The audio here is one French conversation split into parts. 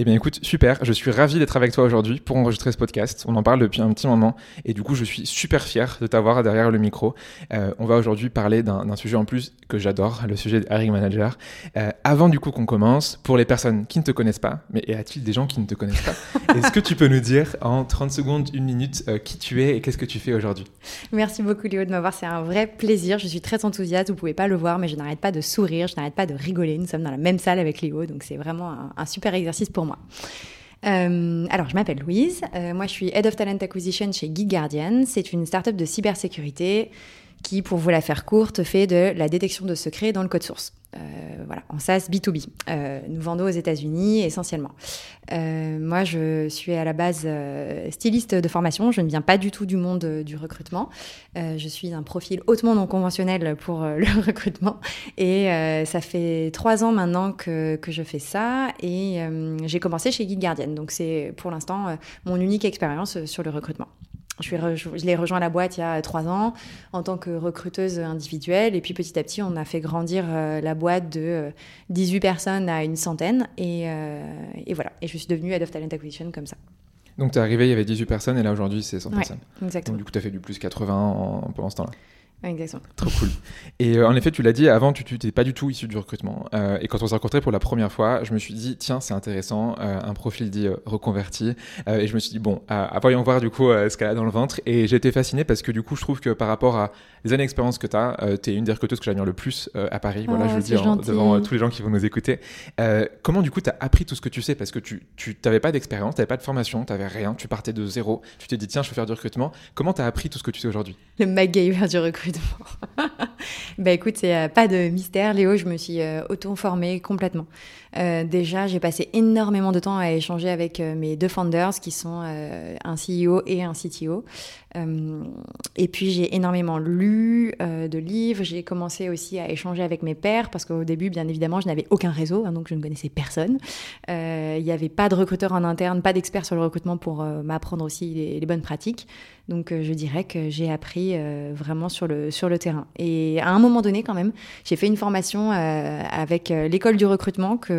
Eh bien écoute, super, je suis ravi d'être avec toi aujourd'hui pour enregistrer ce podcast. On en parle depuis un petit moment et du coup je suis super fier de t'avoir derrière le micro. Euh, on va aujourd'hui parler d'un sujet en plus que j'adore, le sujet de hiring manager. Euh, avant du coup qu'on commence, pour les personnes qui ne te connaissent pas, mais y a-t-il des gens qui ne te connaissent pas Est-ce que tu peux nous dire en 30 secondes, une minute, euh, qui tu es et qu'est-ce que tu fais aujourd'hui? Merci beaucoup Léo de m'avoir, c'est un vrai plaisir. Je suis très enthousiaste, vous pouvez pas le voir, mais je n'arrête pas de sourire, je n'arrête pas de rigoler. Nous sommes dans la même salle avec Léo, donc c'est vraiment un, un super exercice pour moi. Euh, alors, je m'appelle Louise. Euh, moi, je suis Head of Talent Acquisition chez Geek Guardian. C'est une startup de cybersécurité qui, pour vous la faire courte, fait de la détection de secrets dans le code source. Euh, voilà, en SaaS B2B. Euh, nous vendons aux États-Unis essentiellement. Euh, moi, je suis à la base styliste de formation. Je ne viens pas du tout du monde du recrutement. je suis un profil hautement non conventionnel pour le recrutement. Et ça fait trois ans maintenant que, que je fais ça. Et j'ai commencé chez Guide Guardian. Donc, c'est pour l'instant mon unique expérience sur le recrutement. Je, l'ai rejoint la boîte il y a trois ans en tant que recruteuse individuelle. Et puis petit à petit, on a fait grandir euh, la boîte de 18 euh, personnes à une centaine. Euh, et, voilà. Et je suis devenue Head of Talent Acquisition comme ça. Donc tu es arrivé, il y avait 18 personnes et là aujourd'hui c'est 100 personnes. Exactement. Donc du coup tu as fait du plus 80 en, pendant ce temps-là. Exactement. Trop cool. Et euh, en effet, tu l'as dit, avant, tu n'étais pas du tout issu du recrutement. Euh, et quand on s'est rencontrés pour la première fois, je me suis dit, tiens, c'est intéressant, euh, un profil dit reconverti. et je me suis dit, bon, voyons voir du coup ce qu'elle a dans le ventre. Et j'ai été fasciné parce que du coup, je trouve que par rapport à les années d'expérience que tu as, tu es une des recruteuses que j'admire le plus à Paris. voilà, oh, je le dis devant tous les gens qui vont nous écouter. comment du coup, tu as appris tout ce que tu sais? Parce que tu n'avais pas d'expérience, tu n'avais pas de formation, tu n'avais rien, tu partais de zéro. Tu t'es dit, tiens, je veux faire du recrutement. Comment tu as appris tout ce que tu sais aujourd'hui? Le MacGyver du recrutement. bah écoute, c'est euh, pas de mystère, Léo, je me suis euh, auto-formée complètement. Euh, déjà, j'ai passé énormément de temps à échanger avec mes deux founders qui sont un CEO et un CTO. et puis, j'ai énormément lu de livres. J'ai commencé aussi à échanger avec mes pairs parce qu'au début, bien évidemment, je n'avais aucun réseau, hein, donc je ne connaissais personne. Il n'y avait pas de recruteur en interne, pas d'expert sur le recrutement pour m'apprendre aussi les, bonnes pratiques. Donc, je dirais que j'ai appris vraiment sur le, sur le terrain. Et à un moment donné, quand même, j'ai fait une formation euh, avec euh, l'école du recrutement que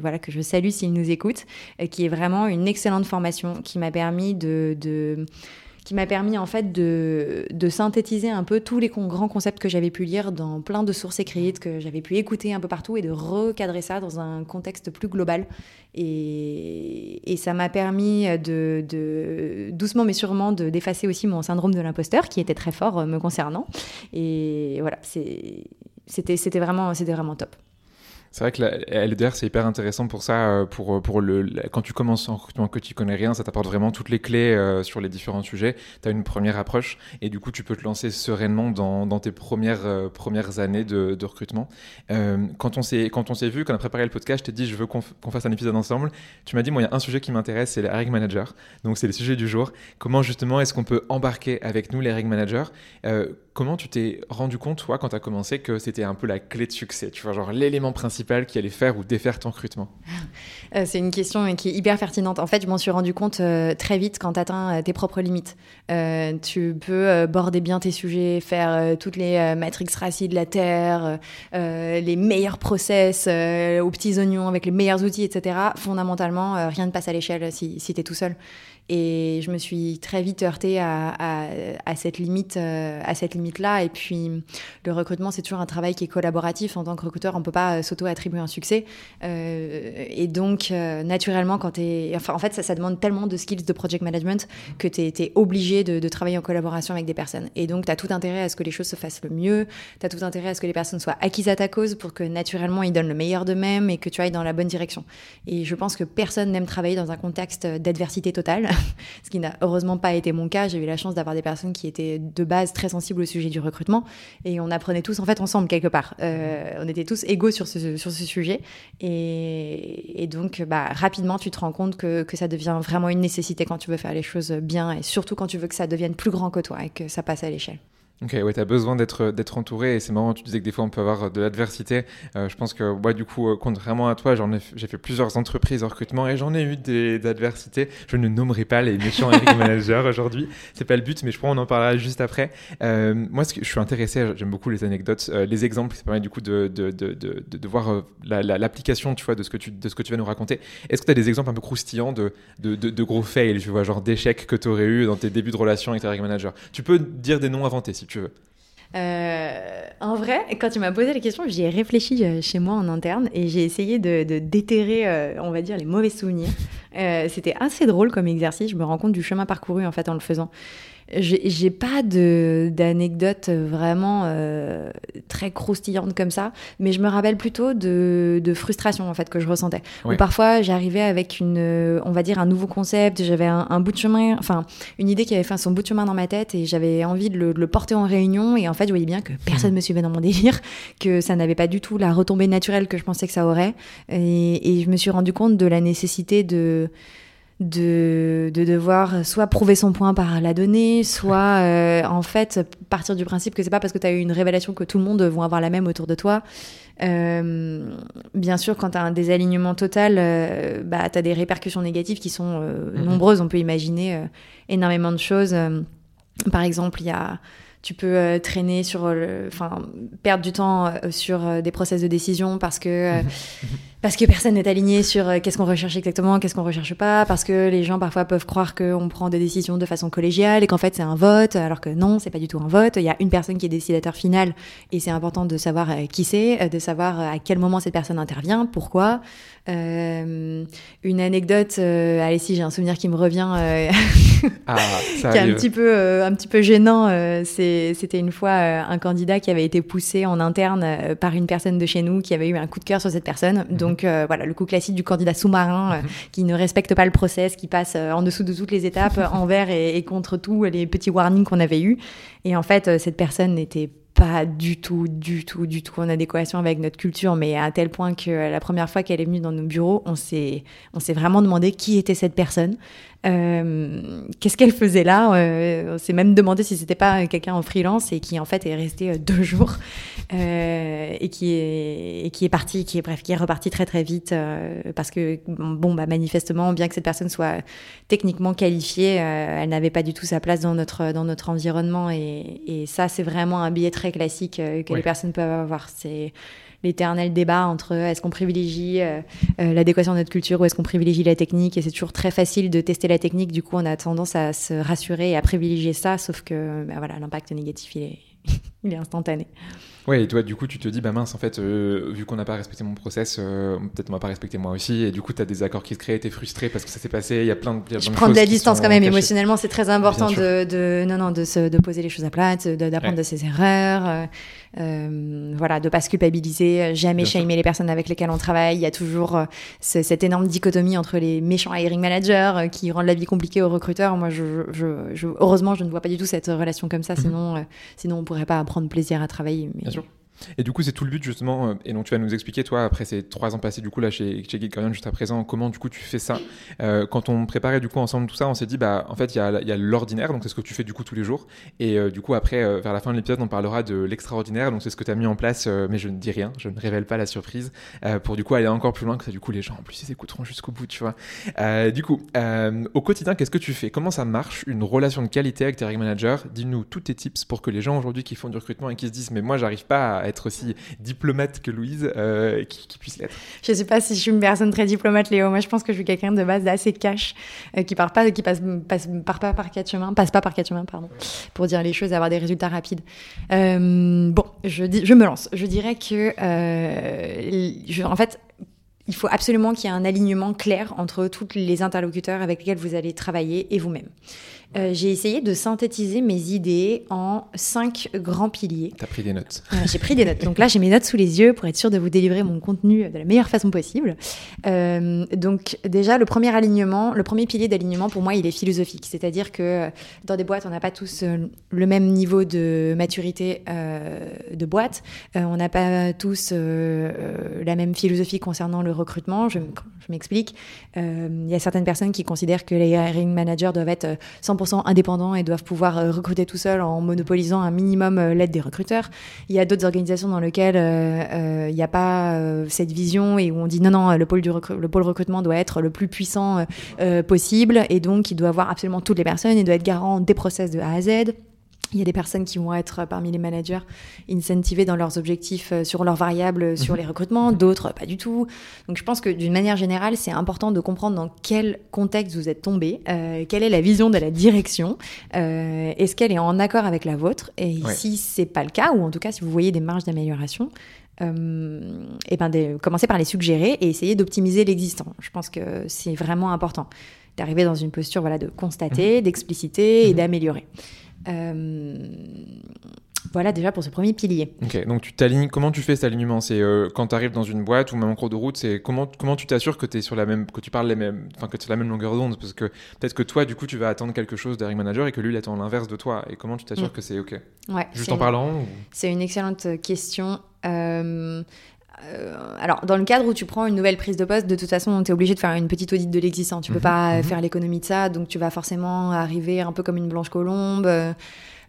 voilà que je salue s'ils nous écoutent, qui est vraiment une excellente formation qui m'a permis de, qui m'a permis en fait de, synthétiser un peu tous les grands concepts que j'avais pu lire dans plein de sources écrites, que j'avais pu écouter un peu partout et de recadrer ça dans un contexte plus global. Et, ça m'a permis de, de, doucement mais sûrement d'effacer aussi mon syndrome de l'imposteur qui était très fort euh, me concernant. Et voilà, c'était vraiment, vraiment top. C'est vrai que la LDR, c'est hyper intéressant pour ça, euh, pour, pour le, quand tu commences en recrutement que tu connais rien, ça t'apporte vraiment toutes les clés euh, sur les différents sujets. Tu as une première approche et du coup, tu peux te lancer sereinement dans, dans tes premières, euh, premières années de, de recrutement. quand on s'est vu, quand on a préparé le podcast, je t'ai dit, je veux qu'on fasse un épisode ensemble. Tu m'as dit, moi, il y a un sujet qui m'intéresse, c'est les hiring managers. Donc, c'est le sujet du jour. Comment justement est-ce qu'on peut embarquer avec nous les hiring managers? Comment tu t'es rendu compte, toi, quand tu as commencé, que c'était un peu la clé de succès Tu vois, genre l'élément principal qui allait faire ou défaire ton recrutement? Euh, C'est une question qui est hyper pertinente. En fait, je m'en suis rendu compte euh, très vite quand tu atteins euh, tes propres limites. tu peux border bien tes sujets, faire toutes les matrix racistes de la Terre, les meilleurs process aux petits oignons avec les meilleurs outils, etc. Fondamentalement, rien ne passe à l'échelle si, si tu es tout seul. Et je me suis très vite heurtée à, à, à cette limite, à cette limite limites-là. Et puis, le recrutement, c'est toujours un travail qui est collaboratif. En tant que recruteur, on peut pas s'auto-attribuer un succès. et donc, naturellement, quand es. Enfin, en fait, ça, ça demande tellement de skills de project management que tu es, obligé de, de, travailler en collaboration avec des personnes. Et donc, tu as tout intérêt à ce que les choses se fassent le mieux. Tu as tout intérêt à ce que les personnes soient acquises à ta cause pour que naturellement, ils donnent le meilleur d'eux-mêmes et que tu ailles dans la bonne direction. Et je pense que personne n'aime travailler dans un contexte d'adversité totale, ce qui n'a heureusement pas été mon cas. J'ai eu la chance d'avoir des personnes qui étaient de base très sensibles au sujet du recrutement et on apprenait tous en fait ensemble quelque part. Euh, on était tous égaux sur ce, sur ce sujet et, donc bah, rapidement tu te rends compte que, que ça devient vraiment une nécessité quand tu veux faire les choses bien et surtout quand tu veux que ça devienne plus grand que toi et que ça passe à l'échelle. Ok, ouais, tu as besoin d'être d'être entouré et c'est marrant, tu disais que des fois on peut avoir de l'adversité. Euh, je pense que moi, du coup, euh, contrairement à toi, j'en ai, j'ai fait plusieurs entreprises en recrutement et j'en ai eu des adversités. Je ne nommerai pas les méchants hiring managers aujourd'hui, c'est pas le but, mais je crois qu'on en parlera juste après. Euh, moi, ce que je suis intéressé, j'aime beaucoup les anecdotes, euh, les exemples, ça permet du coup de, de, de, de, de voir l'application, tu vois, de ce, que tu, de ce que tu vas nous raconter. Est-ce que tu as des exemples un peu croustillants de, de, de, gros fails, tu vois, genre d'échecs que tu aurais eu dans tes débuts de relation avec managers Tu peux dire des noms inventés si Euh, en vrai, quand tu m'as posé la question, j'y ai réfléchi euh, chez moi en interne et j'ai essayé de, déterrer, euh, on va dire, les mauvais souvenirs. C'était assez drôle comme exercice. Je me rends compte du chemin parcouru en fait en le faisant. J'ai pas d'anecdote vraiment euh, très croustillante comme ça, mais je me rappelle plutôt de, de frustration en fait que je ressentais. Ou parfois j'arrivais avec une, on va dire un nouveau concept, j'avais un, bout de chemin, enfin une idée qui avait fait son bout de chemin dans ma tête et j'avais envie de le, porter en réunion et en fait je voyais bien que personne me suivait dans mon délire, que ça n'avait pas du tout la retombée naturelle que je pensais que ça aurait. Et, et je me suis rendu compte de la nécessité de de, de, devoir soit prouver son point par la donnée, soit euh, en fait partir du principe que c'est pas parce que tu as eu une révélation que tout le monde va avoir la même autour de toi. Euh, bien sûr, quand tu as un désalignement total, euh, bah, tu as des répercussions négatives qui sont mm-hmm. nombreuses. On peut imaginer énormément de choses. par exemple, il y a tu peux traîner sur enfin perdre du temps sur des process de décision parce que parce que personne n'est aligné sur euh, qu'est-ce qu'on recherche exactement, qu'est-ce qu'on recherche pas, parce que les gens parfois peuvent croire qu'on prend des décisions de façon collégiale et qu'en fait c'est un vote, alors que non, c'est pas du tout un vote. Il y a une personne qui est décidateur final et c'est important de savoir euh, qui c'est, euh, de savoir à quel moment cette personne intervient, pourquoi. Euh, une anecdote, allez si j'ai un souvenir qui me revient, ah, qui est un petit peu, un petit peu gênant. C'était une fois un candidat qui avait été poussé en interne par une personne de chez nous qui avait eu un coup de cœur sur cette personne. Donc voilà, le coup classique du candidat sous-marin mhm. qui ne respecte pas le process, qui passe en dessous de toutes les étapes, envers et, et contre tout les petits warnings qu'on avait eus. Et en fait, cette personne n'était pas du tout, du tout, du tout en adéquation avec notre culture, mais à tel point que la première fois qu'elle est venue dans nos bureaux, on s'est, on s'est vraiment demandé qui était cette personne. Euh, qu'est-ce qu'elle faisait là? Euh, On s'est même demandé si c'était pas quelqu'un en freelance et qui en fait est resté euh, deux jours et qui est et qui est parti, qui est bref, qui est reparti très très vite parce que bon bah manifestement, bien que cette personne soit techniquement qualifiée, elle n'avait pas du tout sa place dans notre dans notre environnement et, et ça c'est vraiment un biais très classique que les personnes peuvent avoir. C'est l'éternel débat entre euh, est-ce qu'on privilégie euh, euh, l'adéquation de notre culture ou est-ce qu'on privilégie la technique? Et c'est toujours très facile de tester la technique. Du coup, on a tendance à se rassurer et à privilégier ça, sauf que bah voilà, l'impact négatif, il est, il est instantané. Ouais, et toi, du coup, tu te dis, bah mince, en fait, euh, vu qu'on n'a pas respecté mon process, euh, peut-être on va pas respecter moi aussi. Et du coup, tu as des accords qui se créent, tu es frustré parce que ça s'est passé, il y a plein de. Y Je prends de la distance quand même, émotionnellement, c'est très important de, de, non, non, de, se, de poser les choses à plat, d'apprendre de ses erreurs, euh, euh, voilà, de pas se culpabiliser, jamais shamer les personnes avec lesquelles on travaille. Il y a toujours cette énorme dichotomie entre les méchants hiring managers qui rendent la vie compliquée aux recruteurs. Moi, je, je, heureusement, je ne vois pas du tout cette relation comme ça, mhm. sinon, sinon on pourrait pas prendre plaisir à travailler. Mais... Bien sûr. Et du coup, c'est tout le but justement, euh, et donc tu vas nous expliquer, toi, après ces trois ans passés du coup là chez, chez Geek juste à présent, comment du coup tu fais ça. Euh, quand on préparait du coup ensemble tout ça, on s'est dit, bah en fait, il y a, a l'ordinaire, donc c'est ce que tu fais du coup tous les jours. Et euh, du coup, après, vers la fin de l'épisode, on parlera de l'extraordinaire, donc c'est ce que tu as mis en place, mais je ne dis rien, je ne révèle pas la surprise, pour du coup aller encore plus loin que ça. Du coup, les gens en plus, ils écouteront jusqu'au bout, tu vois. du coup, au quotidien, qu'est-ce que tu fais? Comment ça marche une relation de qualité avec tes managers? Dis-nous tous tes tips pour que les gens aujourd'hui qui font du recrutement et qui se disent, mais moi, j'arrive pas à être aussi diplomate que Louise, qui, puisse l'être Je ne sais pas si je suis une personne très diplomate, Léo. Moi, je pense que je suis quelqu'un de base assez cash, qui part pas, qui passe, passe pas par quatre chemins, passe pas par quatre chemins, pardon, pour dire les choses et avoir des résultats rapides. bon, je, me lance. Je dirais que, je, en fait, il faut absolument qu'il y ait un alignement clair entre tous les interlocuteurs avec lesquels vous allez travailler et vous-même. Euh, j'ai essayé de synthétiser mes idées en cinq grands piliers. Tu as pris des notes. j'ai pris des notes. Donc là, j'ai mes notes sous les yeux pour être sûr de vous délivrer mon contenu de la meilleure façon possible. Euh, donc déjà, le premier alignement, le premier pilier d'alignement, pour moi, il est philosophique. C'est-à-dire que dans des boîtes, on n'a pas tous euh, le même niveau de maturité de boîte. on n'a pas tous la même philosophie concernant le recrutement. Je, je m'explique. Il y a certaines personnes qui considèrent que les hiring managers doivent être 100 indépendants et doivent pouvoir euh, recruter tout seuls en monopolisant un minimum euh, l'aide des recruteurs. Il y a d'autres organisations dans lesquelles euh, il n'y a pas cette vision et où on dit non, non, le pôle, du recrutement doit être le plus puissant possible et donc il doit avoir absolument toutes les personnes, il doit être garant des process de A à Z. Il y a des personnes qui vont être parmi les managers incentivées dans leurs objectifs euh, sur leurs variables euh, sur mhm. les recrutements, d'autres pas du tout. Donc je pense que d'une manière générale, c'est important de comprendre dans quel contexte vous êtes tombé, euh, quelle est la vision de la direction, est-ce qu'elle est en accord avec la vôtre, et si c'est pas le cas, ou en tout cas si vous voyez des marges d'amélioration, et ben commencez par les suggérer et essayer d'optimiser l'existant. Je pense que c'est vraiment important d'arriver dans une posture voilà de constater, mhm. d'expliciter et mhm. d'améliorer. Euh, voilà déjà pour ce premier pilier. Ok, donc tu t'alignes, comment tu fais cet alignement? C'est euh, quand tu arrives dans une boîte ou même en cours de route, c'est comment, comment tu t'assures que tu es sur la même, que tu parles les mêmes, enfin que tu la même longueur d'onde? Parce que peut-être que toi, du coup, tu vas attendre quelque chose d'un manager et que lui, il attend l'inverse de toi. Et comment tu t'assures mm. que c'est ok? Ouais, Juste en parlant C'est une excellente question. Euh, alors, dans le cadre où tu prends une nouvelle prise de poste, de toute façon, tu es obligé de faire une petite audit de l'existant. Tu peux mhm. pas mhm. faire l'économie de ça, donc tu vas forcément arriver un peu comme une blanche colombe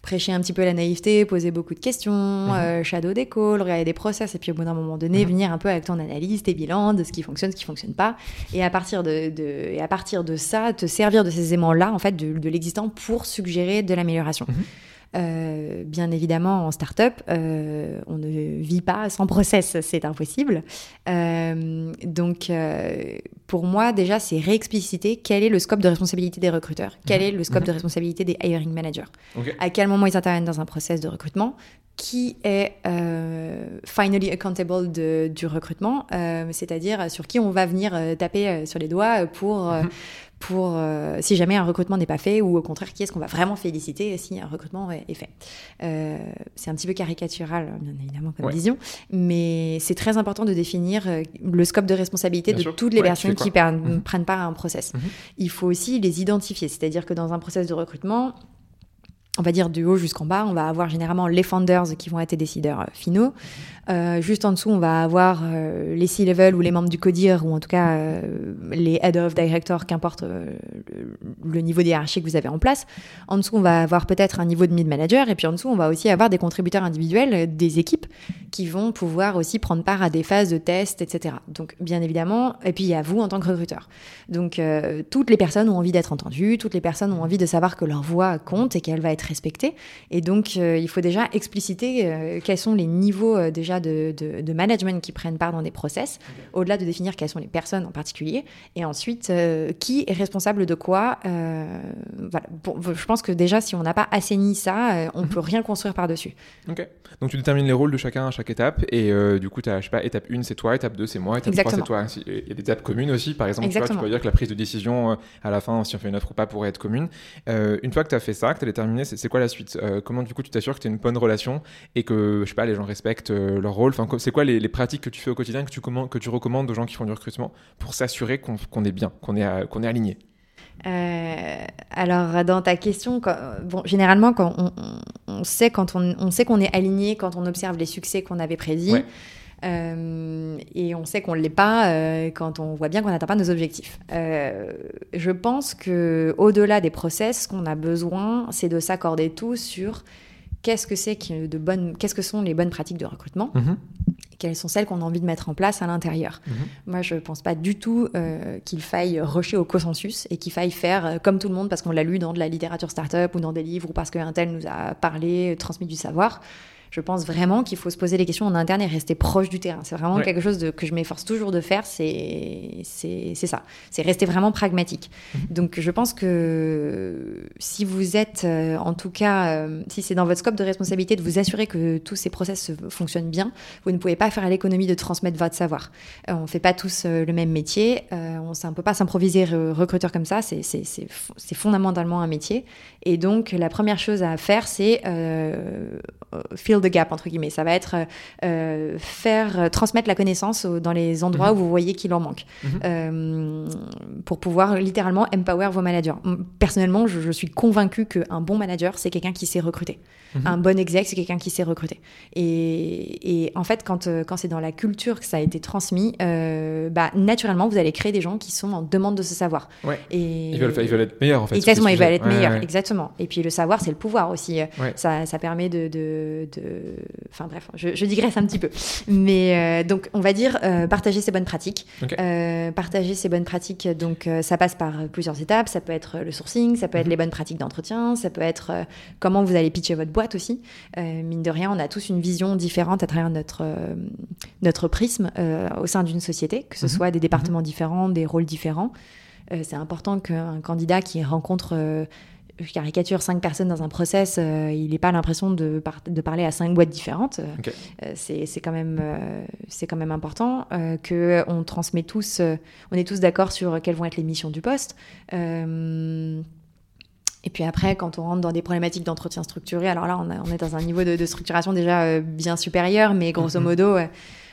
prêcher un petit peu la naïveté, poser beaucoup de questions, mhm. euh, shadow des calls, regarder des process, et puis au bout d'un moment donné, venir un peu avec ton analyse, tes bilans de ce qui fonctionne, ce qui fonctionne pas, et à partir de, et à partir de ça, te servir de ces aimants-là, en fait, de, l'existant pour suggérer de l'amélioration. Euh, bien évidemment, en start-up, euh, on ne vit pas sans process, c'est impossible. Euh, donc, pour moi, déjà, c'est réexpliciter quel est le scope de responsabilité des recruteurs, quel est le scope de mhm. responsabilité des hiring managers, à quel moment ils interviennent dans un process de recrutement, qui est finally accountable du recrutement, c'est-à-dire sur qui on va venir taper sur les doigts pour, mhm pour euh, si jamais un recrutement n'est pas fait ou au contraire qui est-ce qu'on va vraiment féliciter si un recrutement est, fait. Euh, c'est un petit peu caricatural bien évidemment comme vision, mais c'est très important de définir euh, le scope de responsabilité de toutes les personnes qui mhm. prennent part à un process. Mhm. Il faut aussi les identifier, c'est-à-dire que dans un process de recrutement, on va dire du haut jusqu'en bas, on va avoir généralement les founders qui vont être décideurs finaux. Euh, juste en dessous, on va avoir euh, les C-level ou les membres du CODIR, ou en tout cas euh, les head of director, qu'importe le, niveau hiérarchie que vous avez en place. En dessous, on va avoir peut-être un niveau de mid-manager, et puis en dessous, on va aussi avoir des contributeurs individuels, des équipes, qui vont pouvoir aussi prendre part à des phases de test, etc. Donc, bien évidemment, et puis il y a vous en tant que recruteur. Donc, toutes les personnes ont envie d'être entendues, toutes les personnes ont envie de savoir que leur voix compte et qu'elle va être respectée. Et donc, il faut déjà expliciter quels sont les niveaux déjà de, management qui prennent part dans des process, au-delà de définir quelles sont les personnes en particulier, et ensuite euh, qui est responsable de quoi. Euh, voilà. je pense que déjà, si on n'a pas assaini ça, euh, on ne mhm. peut rien construire par-dessus. Ok. Donc tu détermines les rôles de chacun à chaque étape, et du coup, tu as, je sais pas, étape 1 c'est toi, étape 2 c'est moi, étape 3 c'est toi. Il y a des étapes communes aussi, par exemple, tu, vois, tu peux dire que la prise de décision à la fin, si on fait une offre ou pas, pourrait être commune. une fois que tu as fait ça, que tu as déterminé, c'est quoi la suite? Comment du coup tu t'assures que tu as une bonne relation et que, je sais pas, les gens respectent leur rôle enfin, C'est quoi les, pratiques que tu fais au quotidien que tu, que tu recommandes aux gens qui font du recrutement pour s'assurer qu'on est bien, qu'on est, qu'on est aligné? Euh, alors dans ta question, bon, généralement quand on, sait quand on, sait qu'on est aligné quand on observe les succès qu'on avait prédits, euh, et on sait qu'on ne l'est pas euh, quand on voit bien qu'on n'atteint pas nos objectifs. je pense que au-delà des process, ce qu'on a besoin, c'est de s'accorder tous sur qu'est-ce que c'est que de bonnes, qu'est-ce que sont les bonnes pratiques de recrutement, mhm. quelles sont celles qu'on a envie de mettre en place à l'intérieur. Mhm. Moi, je ne pense pas du tout euh, qu'il faille rusher au consensus et qu'il faille faire euh, comme tout le monde parce qu'on l'a lu dans de la littérature startup ou dans des livres ou parce qu'un tel nous a parlé, transmis du savoir. Je pense vraiment qu'il faut se poser les questions en interne et rester proche du terrain. C'est vraiment quelque chose de, que je m'efforce toujours de faire, c'est ça. C'est rester vraiment pragmatique. Mhm. Donc je pense que si vous êtes, euh, en tout cas, euh, si c'est dans votre scope de responsabilité de vous assurer que tous ces process fonctionnent bien, vous ne pouvez pas faire à l'économie de transmettre votre savoir. Euh, on ne fait pas tous le même métier, on ne peut pas s'improviser recruteur comme ça, c'est fondamentalement un métier. Et donc la première chose à faire, c'est fill the gap, entre guillemets. Ça va être faire transmettre la connaissance dans les endroits mhm. où vous voyez qu'il en manque. Mhm. pour pouvoir littéralement empower vos managers. Personnellement, je, je suis convaincue qu'un bon manager, c'est quelqu'un qui sait recruter. Mhm. Un bon exec, c'est quelqu'un qui sait recruter. Et, en fait, quand, euh, quand c'est dans la culture que ça a été transmis, euh, bah, naturellement, vous allez créer des gens qui sont en demande de ce savoir. Et... Ils, veulent, ils, veulent, être meilleurs, en fait. Exactement, ils veulent être meilleurs, exactement. Et puis le savoir, c'est le pouvoir aussi. Ça, ça, permet de, de, Enfin bref, je, digresse un petit peu. Mais euh, donc, on va dire partager ses bonnes pratiques. partager ses bonnes pratiques, donc ça passe par plusieurs étapes. Ça peut être le sourcing, ça peut être mhm. les bonnes pratiques d'entretien, ça peut être comment vous allez pitcher votre boîte aussi. Euh, mine de rien, on a tous une vision différente à travers notre, euh, notre prisme euh, au sein d'une société, que ce mhm. soit des départements mhm. différents, des rôles différents. c'est important qu'un candidat qui rencontre caricature cinq personnes dans un process, il n'ait pas l'impression de, de, parler à cinq boîtes différentes. c'est quand même c'est quand même important que on transmet tous, on est tous d'accord sur quelles vont être les missions du poste. Et puis après, quand on rentre dans des problématiques d'entretien structuré, alors là, on, est dans un niveau de, structuration déjà euh, bien supérieur, mais grosso mhm. modo,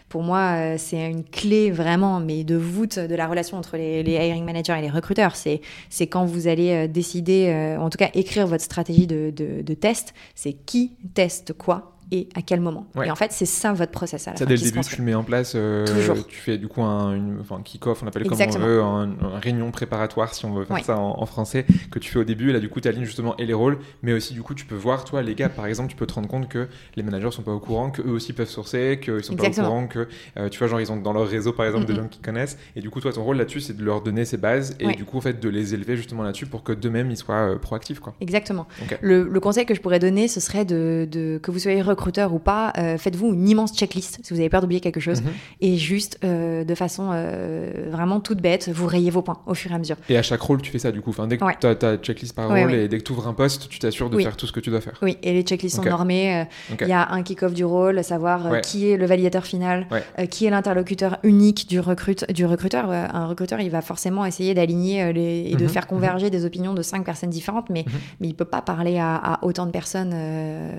pour moi, euh, c'est une clé vraiment, mais de voûte de la relation entre les, hiring managers et les recruteurs. C'est, quand vous allez euh, décider, en tout cas écrire votre stratégie de, de test, c'est qui teste quoi? Et à quel moment. Et en fait, c'est ça votre process. À la ça, dès le début, tu le mets en place. Euh, tu fais du coup un enfin, kick-off, on appelle comme on veut, un, réunion préparatoire, si on veut faire ça en, français, que tu fais au début. Et là, du coup, tu alignes justement et les rôles, mais aussi, du coup, tu peux voir, toi, les gars, par exemple, tu peux te rendre compte que les managers sont pas au courant, qu'eux aussi peuvent sourcer, qu'ils sont pas au courant, que, euh, tu vois, genre, ils ont dans leur réseau, par exemple, des gens qui connaissent. Et du coup, toi, ton rôle là-dessus, c'est de leur donner ces bases et du coup, en fait, de les élever justement là-dessus pour que d'eux-mêmes, ils soient euh, proactifs. Quoi. Exactement. Le, conseil que je pourrais donner, ce serait de, de que vous soyez recruteur ou pas, euh, faites-vous une immense checklist si vous avez peur d'oublier quelque chose. Mhm. Et juste, euh, de façon euh, vraiment toute bête, vous rayez vos points au fur et à mesure. Et à chaque rôle, tu fais ça du coup enfin, Dès que tu as ta checklist par rôle et dès que tu ouvres un poste, tu t'assures de faire tout ce que tu dois faire. Oui, et les checklists sont normées. Il y a un kick-off du rôle, savoir qui est le validateur final, qui est l'interlocuteur unique du, recrute, du recruteur. un recruteur, il va forcément essayer d'aligner et de mhm. faire converger mhm. des opinions de cinq personnes différentes, mais, mais il peut pas parler à, à autant de personnes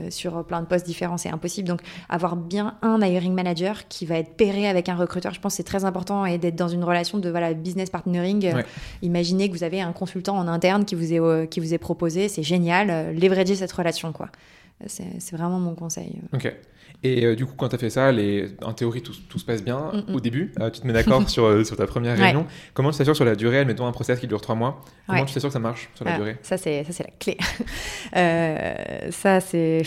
sur plein de postes différents. C'est impossible. Donc, avoir bien un hiring manager qui va être pairé avec un recruteur, je pense c'est très important et d'être dans une relation de voilà, business partnering. imaginez que vous avez un consultant en interne qui vous est, euh, qui vous est proposé, c'est génial, euh, leverager cette relation. quoi. C'est vraiment mon conseil. Ok. Et euh, du coup, quand tu as fait ça, les... en théorie, tout, tout se passe bien mm, mm. au début. Euh, tu te mets d'accord sur, euh, sur ta première réunion. Comment tu t'assures sur la durée Mettons un process qui dure trois mois? Comment tu t'assures que ça marche sur la ah, durée? Ça, c'est la clé. ça, c'est.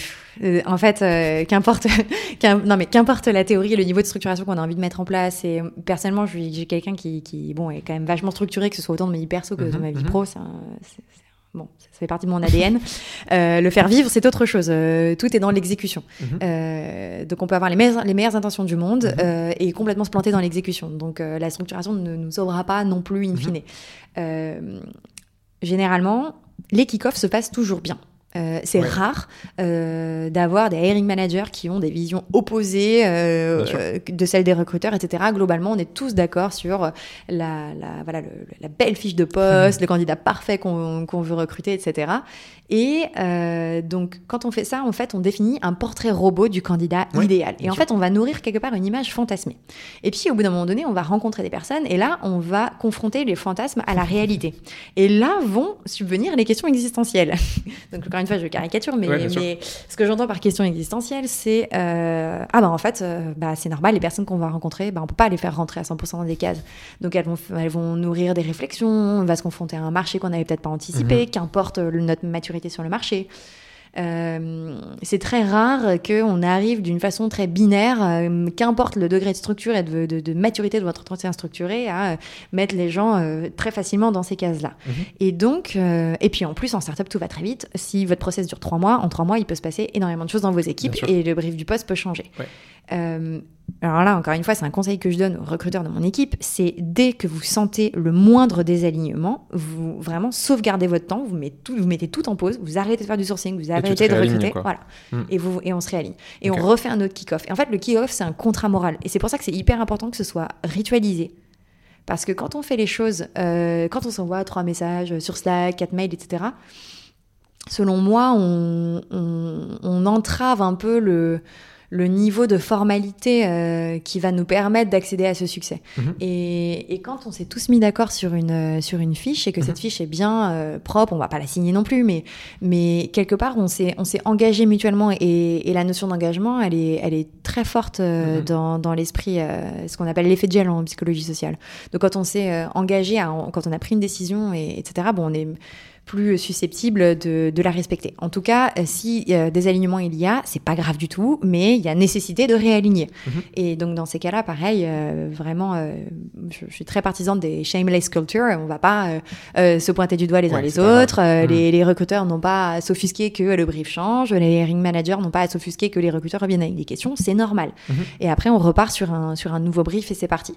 En fait, qu'importe non, mais qu'importe la théorie et le niveau de structuration qu'on a envie de mettre en place. Et personnellement, j'ai quelqu'un qui, qui, bon, est quand même vachement structuré, que ce soit autant de ma vie perso que de mm-hmm, ma vie mm-hmm. pro. C'est Bon, ça fait partie de mon ADN. Euh, le faire vivre, c'est autre chose. Euh, tout est dans l'exécution. Mhm. Euh, donc, on peut avoir les meilleures, les meilleures intentions du monde mhm. et complètement se planter dans l'exécution. Donc, la structuration ne nous sauvera pas non plus in fine. Mhm. généralement, les kick-offs se passent toujours bien. Euh, c'est rare euh, d'avoir des hiring managers qui ont des visions opposées euh, de celles des recruteurs, etc. Globalement, on est tous d'accord sur la, la, voilà, la belle fiche de poste, le candidat parfait qu'on veut recruter, etc. Et euh, donc, quand on fait ça, en fait, on définit un portrait robot du candidat idéal. Et en fait, on va nourrir quelque part une image fantasmée. Et puis, au bout d'un moment donné, on va rencontrer des personnes et là, on va confronter les fantasmes à la réalité. Et là vont subvenir les questions existentielles. donc, une fois, je caricature, mais, mais ce que j'entends par question existentielle, c'est euh, ah ben en fait, euh, bah, c'est normal, les personnes qu'on va rencontrer, bah, on peut pas les faire rentrer à 100% dans des cases. Donc, elles vont, elles vont nourrir des réflexions, on va se confronter à un marché qu'on n'avait peut-être pas anticipé, mhm. qu'importe notre maturité sur le marché. C'est très rare qu'on arrive d'une façon très binaire, qu'importe le degré de structure et de, maturité de votre entretien structuré, à mettre les gens très facilement dans ces cases-là. Mhm. Et donc, et puis en plus, en startup, tout va très vite. Si votre process dure trois mois, en trois mois, il peut se passer énormément de choses dans vos équipes et le brief du poste peut changer. Euh, alors là, encore une fois, c'est un conseil que je donne aux recruteurs de mon équipe, c'est dès que vous sentez le moindre désalignement, vous vraiment sauvegardez votre temps, vous mettez tout, vous mettez tout en pause, vous arrêtez de faire du sourcing, vous arrêtez de recruter, voilà, hmm. et, vous, et on se réaligne. Et on refait un autre kick-off. Et en fait, le kick-off, c'est un contrat moral. Et c'est pour ça que c'est hyper important que ce soit ritualisé. Parce que quand on fait les choses, euh, quand on s'envoie trois messages sur Slack, quatre mails, etc., selon moi, on, on entrave un peu le, le niveau de formalité euh, qui va nous permettre d'accéder à ce succès. Mhm. et, et, quand on s'est tous mis d'accord sur une, euh, sur une fiche et que cette mhm. fiche est bien euh, propre, on va pas la signer non plus, mais, mais quelque part, on s'est, on s'est engagé mutuellement et, et la notion d'engagement, elle est, elle est très forte mhm. dans, dans l'esprit, ce qu'on appelle l'effet de gel en psychologie sociale. Donc quand on s'est engagé, à, quand on a pris une décision, et, etc., bon, on est plus susceptible de, de, la respecter. En tout cas, euh, si euh, des alignements il y a, c'est pas grave du tout, mais il y a nécessité de réaligner. Mhm. Et donc dans ces cas-là, pareil, euh, vraiment, je, suis très partisane des shameless culture. On va pas se pointer du doigt les uns les autres. Mhm. les, les, recruteurs n'ont pas à s'offusquer que le brief change. Les ring managers n'ont pas à s'offusquer que les recruteurs reviennent avec des questions. C'est normal. Mhm. Et après, on repart sur un sur un nouveau brief et c'est parti.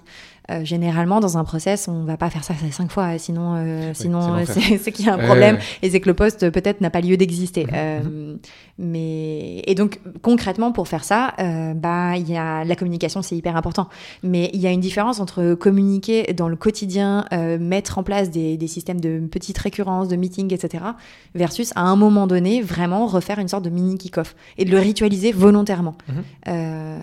généralement, dans un process, on va pas faire ça cinq fois, sinon sinon c'est qu'il y a un problème et c'est que le poste peut-être n'a pas lieu d'exister. Mhm. Euh, mais et donc concrètement pour faire ça, euh, bah il y a la communication, c'est hyper important. Mais il y a une différence entre communiquer dans le quotidien, euh, mettre en place des, des, systèmes de petites récurrences, de meetings, etc. Versus à un moment donné vraiment refaire une sorte de mini kick-off et de le ritualiser volontairement. Mhm.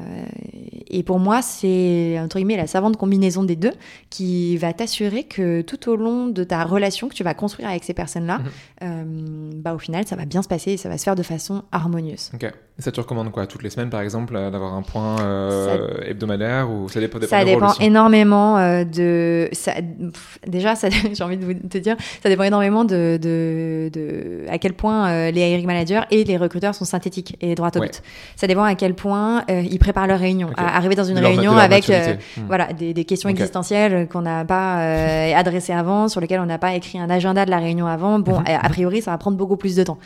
et pour moi c'est entre guillemets la savante combinaison des deux qui va t'assurer que tout au long de ta relation que tu vas construire avec ces personnes là, mhm. euh, bah, au final, ça va bien se passer et ça va se faire de façon harmonieuse. Ok. Et ça, tu recommandes quoi Toutes les semaines, par exemple, euh, d'avoir un point euh, hebdomadaire ou ça dépend, Ça dépend énormément de. Ça... déjà, j'ai envie de te dire, ça dépend énormément de, de, de... à quel point les hiring managers et les recruteurs sont synthétiques et droit au but. Ça dépend à quel point ils préparent leur réunion. À arriver dans une réunion avec hmm. voilà, des, des questions existentielles qu'on n'a pas adressées avant, sur lesquelles on n'a pas écrit un agenda de la réunion avant bon, mhm. a priori, ça va prendre beaucoup plus de temps.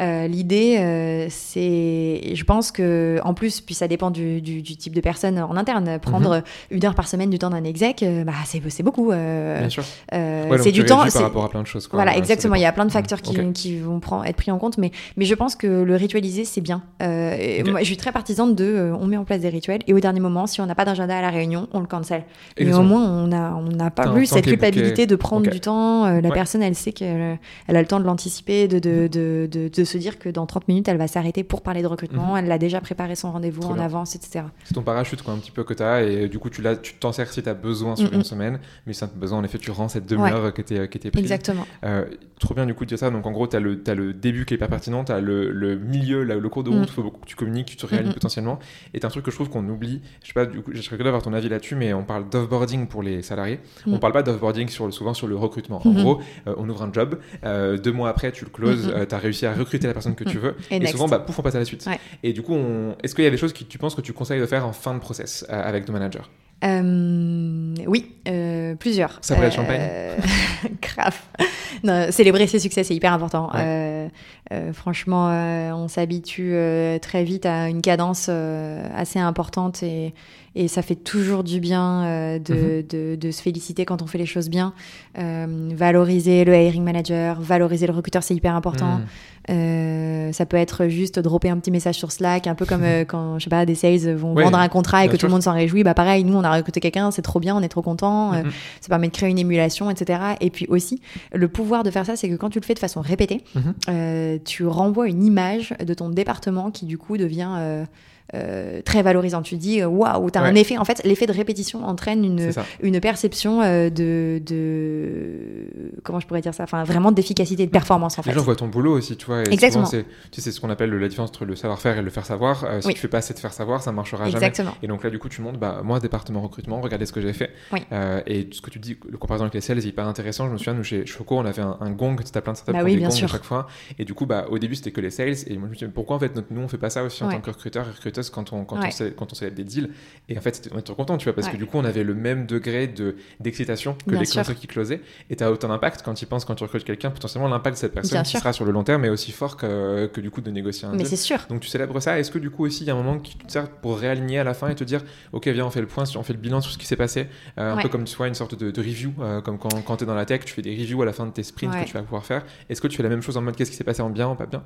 Euh, l'idée, euh, c'est, je pense que, en plus, puis ça dépend du, type de personne en interne. Prendre mhm. une heure par semaine du temps d'un exec, euh, bah, c'est beaucoup. Bien sûr. c'est du temps. Par rapport à plein de choses. Voilà, exactement. Il y a plein de facteurs qui, qui vont prendre, être pris en compte, mais, mais je pense que le ritualiser, c'est bien. Moi, je suis très partisane de, on met en place des rituels et au dernier moment, si on n'a pas d'agenda à la réunion, on le cancel. Mais au moins, on n'a on n'a pas plus cette culpabilité de prendre du temps. la personne, elle sait qu'elle elle a le temps de l'anticiper, de, de, de, de, se dire que dans 30 minutes, elle va s'arrêter pour parler de recrutement. Mhm. Elle a déjà préparé son rendez-vous en avance, etc. C'est ton parachute, quoi, un petit peu que tu as. Et du coup, tu, tu t'en sers si tu as besoin sur une semaine. Mais si tu as besoin, en effet, tu rends cette demi-heure qui, était, qui était prise. Exactement. Euh, trop bien, du coup, de dire ça. Donc, en gros, tu as, le début qui est pas pertinent, tu as le, le, milieu, là, le cours de route, il mm. faut que tu communiques, tu te réalignes potentiellement. Et un truc que je trouve qu'on oublie. Je sais pas, du coup, je serais curieux d'avoir ton avis là-dessus, mais on parle d'offboarding pour les salariés. On mm. parle pas d'offboarding sur, souvent sur le recrutement. En mm-hmm. gros, euh, on ouvre un job. Euh, deux mois après, tu le closes, mm-hmm. euh, tu as réussi à recruter la personne que tu veux. Et, souvent, bah, pouf, on passe à la suite. Et du coup, est-ce qu'il y a des choses que tu penses que tu conseilles de faire en fin de process euh, avec ton manager? Oui, plusieurs. Ça pourrait être champagne Grave. célébrer ses succès, c'est hyper important. franchement, on s'habitue très vite à une cadence assez importante et, et ça fait toujours du bien euh, mhm. de, de, se féliciter quand on fait les choses bien. Euh, valoriser le hiring manager, valoriser le recruteur, c'est hyper important. Mhm. Euh, ça peut être juste dropper un petit message sur Slack, un peu comme quand, je sais pas, des sales vont vendre un contrat et que tout le monde s'en réjouit. Bah pareil, nous, on a recruté quelqu'un, c'est trop bien, on est trop content. Mhm. ça permet de créer une émulation, etc. Et puis aussi, le pouvoir de faire ça, c'est que quand tu le fais de façon répétée, tu renvoies une image de ton département qui du coup devient euh, très valorisant. Tu dis, waouh, tu as un effet. En fait, l'effet de répétition entraîne une, une perception de, de. Comment je pourrais dire ça? Enfin, vraiment d'efficacité, de performance, en fait. Les gens voient ton boulot aussi, tu vois. Exactement. C'est tu sais, ce qu'on appelle la différence entre le savoir-faire et le faire savoir. si tu fais pas assez de faire savoir, ça marchera Exactement. jamais. Et donc là, du coup, tu montes, bah, moi, département recrutement, regardez ce que j'ai fait. et ce que tu dis, le comparaison avec les sales est hyper intéressant. Je me souviens, nous, chez Choco, on avait un, gong, tu as plein de startups bah oui, des gongs sûr. chaque fois. Et du coup, bah, au début, c'était que les sales. Et moi, je me suis dit, pourquoi en fait, nous, on fait pas ça aussi en tant que recruteur et quand on, quand, on sait, quand on sait des deals. Et en fait, on était content, tu vois, parce que du coup, on avait le même degré d'excitation que les clients qui closaient. Et tu as autant d'impact quand tu penses, quand tu recrutes quelqu'un, potentiellement l'impact de cette personne qui sera sur le long terme est aussi fort que, que du coup de négocier un Mais c'est sûr. Donc tu célèbres ça. Est-ce que du coup aussi, il y a un moment qui te sert pour réaligner à la fin et te dire, ok, viens, on fait le point, on fait le bilan sur ce qui s'est passé, euh, un peu comme tu vois une sorte de, review, euh, comme quand, quand tu es dans la tech, tu fais des reviews à la fin de tes sprints que tu vas pouvoir faire. Est-ce que tu fais la même chose en mode qu'est-ce qui s'est passé en bien, en pas bien?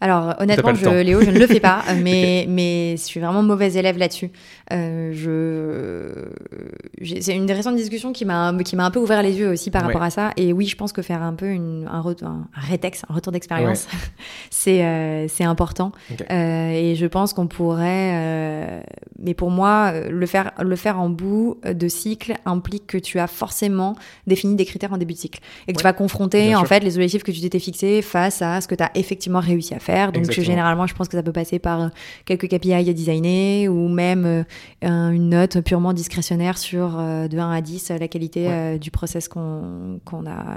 Alors honnêtement, je, Léo, je ne le fais pas, mais, mais je suis vraiment mauvaise élève là-dessus. Euh, je... C'est une des récentes discussions qui m'a un peu ouvert les yeux aussi par rapport à ça. Et oui, je pense que faire un peu une, un, retour, un, rétex, un retour d'expérience, c'est euh, c'est important. Euh, et je pense qu'on pourrait, mais pour moi, le faire, le faire en bout de cycle implique que tu as forcément défini des critères en début de cycle et que tu vas confronter en fait les objectifs que tu t'étais fixés face à ce que tu as effectivement réussi à faire. Donc généralement, je pense que ça peut passer par quelques KPI à designer ou même une note purement discrétionnaire sur de 1 à 10 la qualité du process qu'on a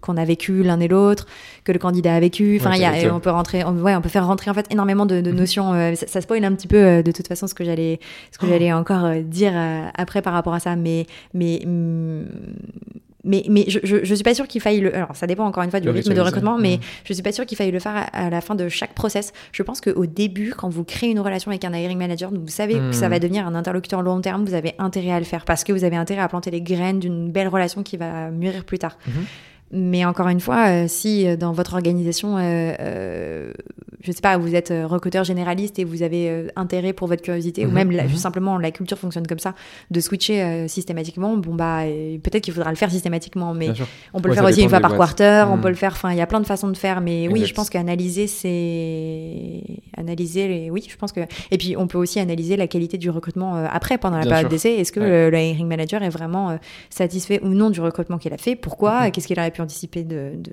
qu'on a vécu l'un et l'autre, que le candidat a vécu. Enfin, y a, on peut rentrer, on, ouais, on peut faire rentrer en fait énormément de, mhm. notions. Euh, ça, ça, spoil un petit peu euh, de toute façon ce que j'allais, ce que oh. j'allais encore euh, dire après par rapport à ça. Mais, mais mm, mais, mais je, je, suis pas sûre qu'il faille le. Alors, ça dépend encore une fois du rythme de recrutement, mais mhm. je suis pas sûre qu'il faille le faire à, la fin de chaque process. Je pense qu'au début, quand vous créez une relation avec un hiring manager, vous savez que ça va mhm. devenir un interlocuteur long terme, vous avez intérêt à le faire parce que vous avez intérêt à planter les graines d'une belle relation qui va mûrir plus tard. Mais encore une fois, euh, si euh, dans votre organisation, euh, je sais pas, vous êtes recruteur généraliste et vous avez intérêt pour votre curiosité, ou mhm, même mhm. juste simplement la culture fonctionne comme ça, de switcher systématiquement, bon bah peut-être qu'il faudra le faire systématiquement, mais on peut le faire aussi une fois par quarter, on mhm. peut le faire, enfin il y a plein de façons de faire, mais oui, je pense qu'analyser c'est analyser les, oui, je pense que, et puis on peut aussi analyser la qualité du recrutement après pendant la période d'essai. Est-ce que le, hiring manager est vraiment satisfait ou non du recrutement qu'il a fait? Pourquoi? Qu'est-ce qu'il aurait pu anticiper, de, de,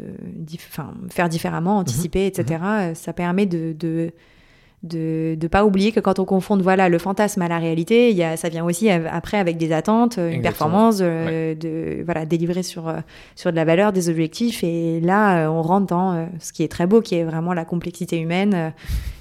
faire différemment, anticiper, etc. Mhm. Euh, ça permet de, de de ne pas oublier que quand on confronte voilà le fantasme à la réalité, il y a, ça vient aussi après avec des attentes, une performance, euh, de voilà délivrer sur euh, sur de la valeur, des objectifs et là on rentre dans ce qui est très beau, qui est vraiment la complexité humaine.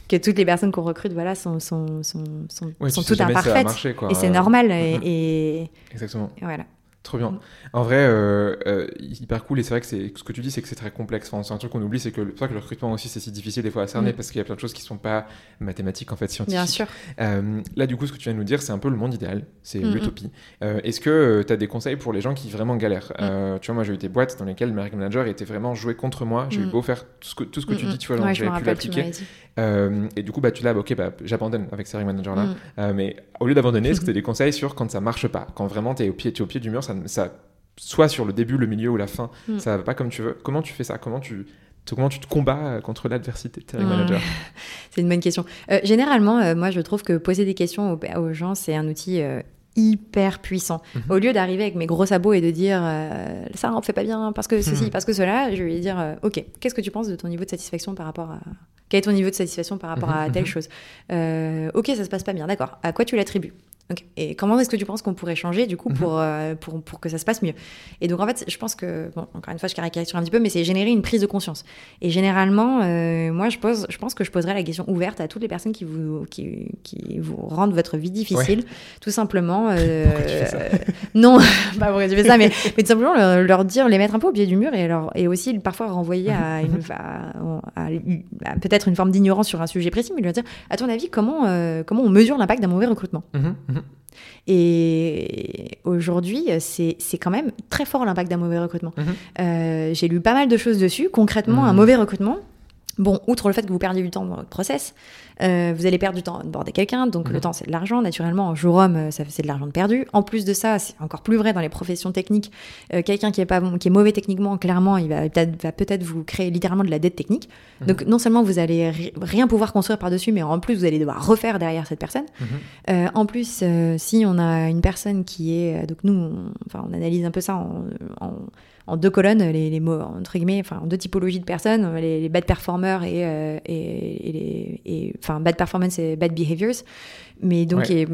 que toutes les personnes qu'on recrute voilà sont sont sont, sont, sont toutes imparfaites et c'est normal mhm. et, exactement et voilà Trop bien. En vrai, euh, euh, hyper cool. Et c'est vrai que c'est ce que tu dis, c'est que c'est très complexe. Enfin, c'est un truc qu'on oublie, c'est que, que le recrutement aussi, c'est si difficile des fois à cerner mm. parce qu'il y a plein de choses qui sont pas mathématiques, en fait, scientifiques. Bien sûr. Euh, là, du coup, ce que tu viens de nous dire, c'est un peu le monde idéal, c'est mm, mm. l'utopie. Est-ce que tu as des conseils pour les gens qui vraiment galèrent? Tu vois, moi, j'ai eu des boîtes dans lesquelles le manager était vraiment joué contre moi. J'ai eu beau faire tout ce que, tout ce que tu dis, tu vois, ouais, j'avais pu l'appliquer. et du coup, bah, tu l'as, bah, ok, bah, j'abandonne avec ces manager-là. mais au lieu d'abandonner, est-ce que tu as des conseils sur quand ça marche pas? Quand vraiment tu es au pied, es au pied du mur, ça, ça soit sur le début, le milieu ou la fin, mm. ça va pas comme tu veux. Comment tu fais ça? Comment tu comment tu te combats euh, contre l'adversité manager C'est une bonne question. Euh, généralement, euh, moi, je trouve que poser des questions aux, gens, c'est un outil hyper puissant. Mhm. Au lieu d'arriver avec mes gros sabots et de dire ça, on fait pas bien parce que ceci, parce que cela, je vais lui dire ok, qu'est-ce que tu penses de ton niveau de satisfaction par rapport à. Quel est ton niveau de satisfaction par rapport à telle chose? Ok, ça se passe pas bien, d'accord. À quoi tu l'attribues? Et comment est-ce que tu penses qu'on pourrait changer du coup mhm. pour, euh, pour, pour, que ça se passe mieux? Et donc en fait, je pense que, bon, encore une fois, je caricature un petit peu, mais c'est générer une prise de conscience. Et généralement, euh, moi, je, pose, je pense que je poserai la question ouverte à toutes les personnes qui vous, qui, qui vous rendent votre vie difficile, tout simplement. Euh, non, pas pourquoi tu fais ça, mais, mais tout simplement leur, dire, les mettre un peu au pied du mur et, leur, et aussi parfois renvoyer à, une, à, peut-être une forme d'ignorance sur un sujet précis, mais leur dire, à ton avis, comment, comment on mesure l'impact d'un mauvais recrutement? Mhm, mhm. Et aujourd'hui, c'est quand même très fort l'impact d'un mauvais recrutement. Mhm. Euh, j'ai lu pas mal de choses dessus. Concrètement, un mhm. mauvais recrutement, Bon, outre le fait que vous perdiez du temps dans votre process, euh, vous allez perdre du temps à onboarder quelqu'un, donc le Mhm. temps, c'est de l'argent. Naturellement, en jour homme, ça c'est de l'argent de perdu. En plus de ça, c'est encore plus vrai dans les professions techniques. Euh, quelqu'un qui est pas qui est mauvais techniquement, clairement, il va peut-être va peut-être vous créer littéralement de la dette technique. Mhm. Donc non seulement vous allez ri- rien pouvoir construire par dessus, mais en plus vous allez devoir refaire derrière cette personne. Mhm. Euh, en plus, si on a une personne qui est, donc nous, on, enfin, on analyse un peu ça en, en- en deux colonnes, les, les mots entre guillemets, enfin en deux typologies de personnes, les, les bad performers et, euh, et, et les, et- enfin bad performance et bad behaviors. Mais donc Ouais. et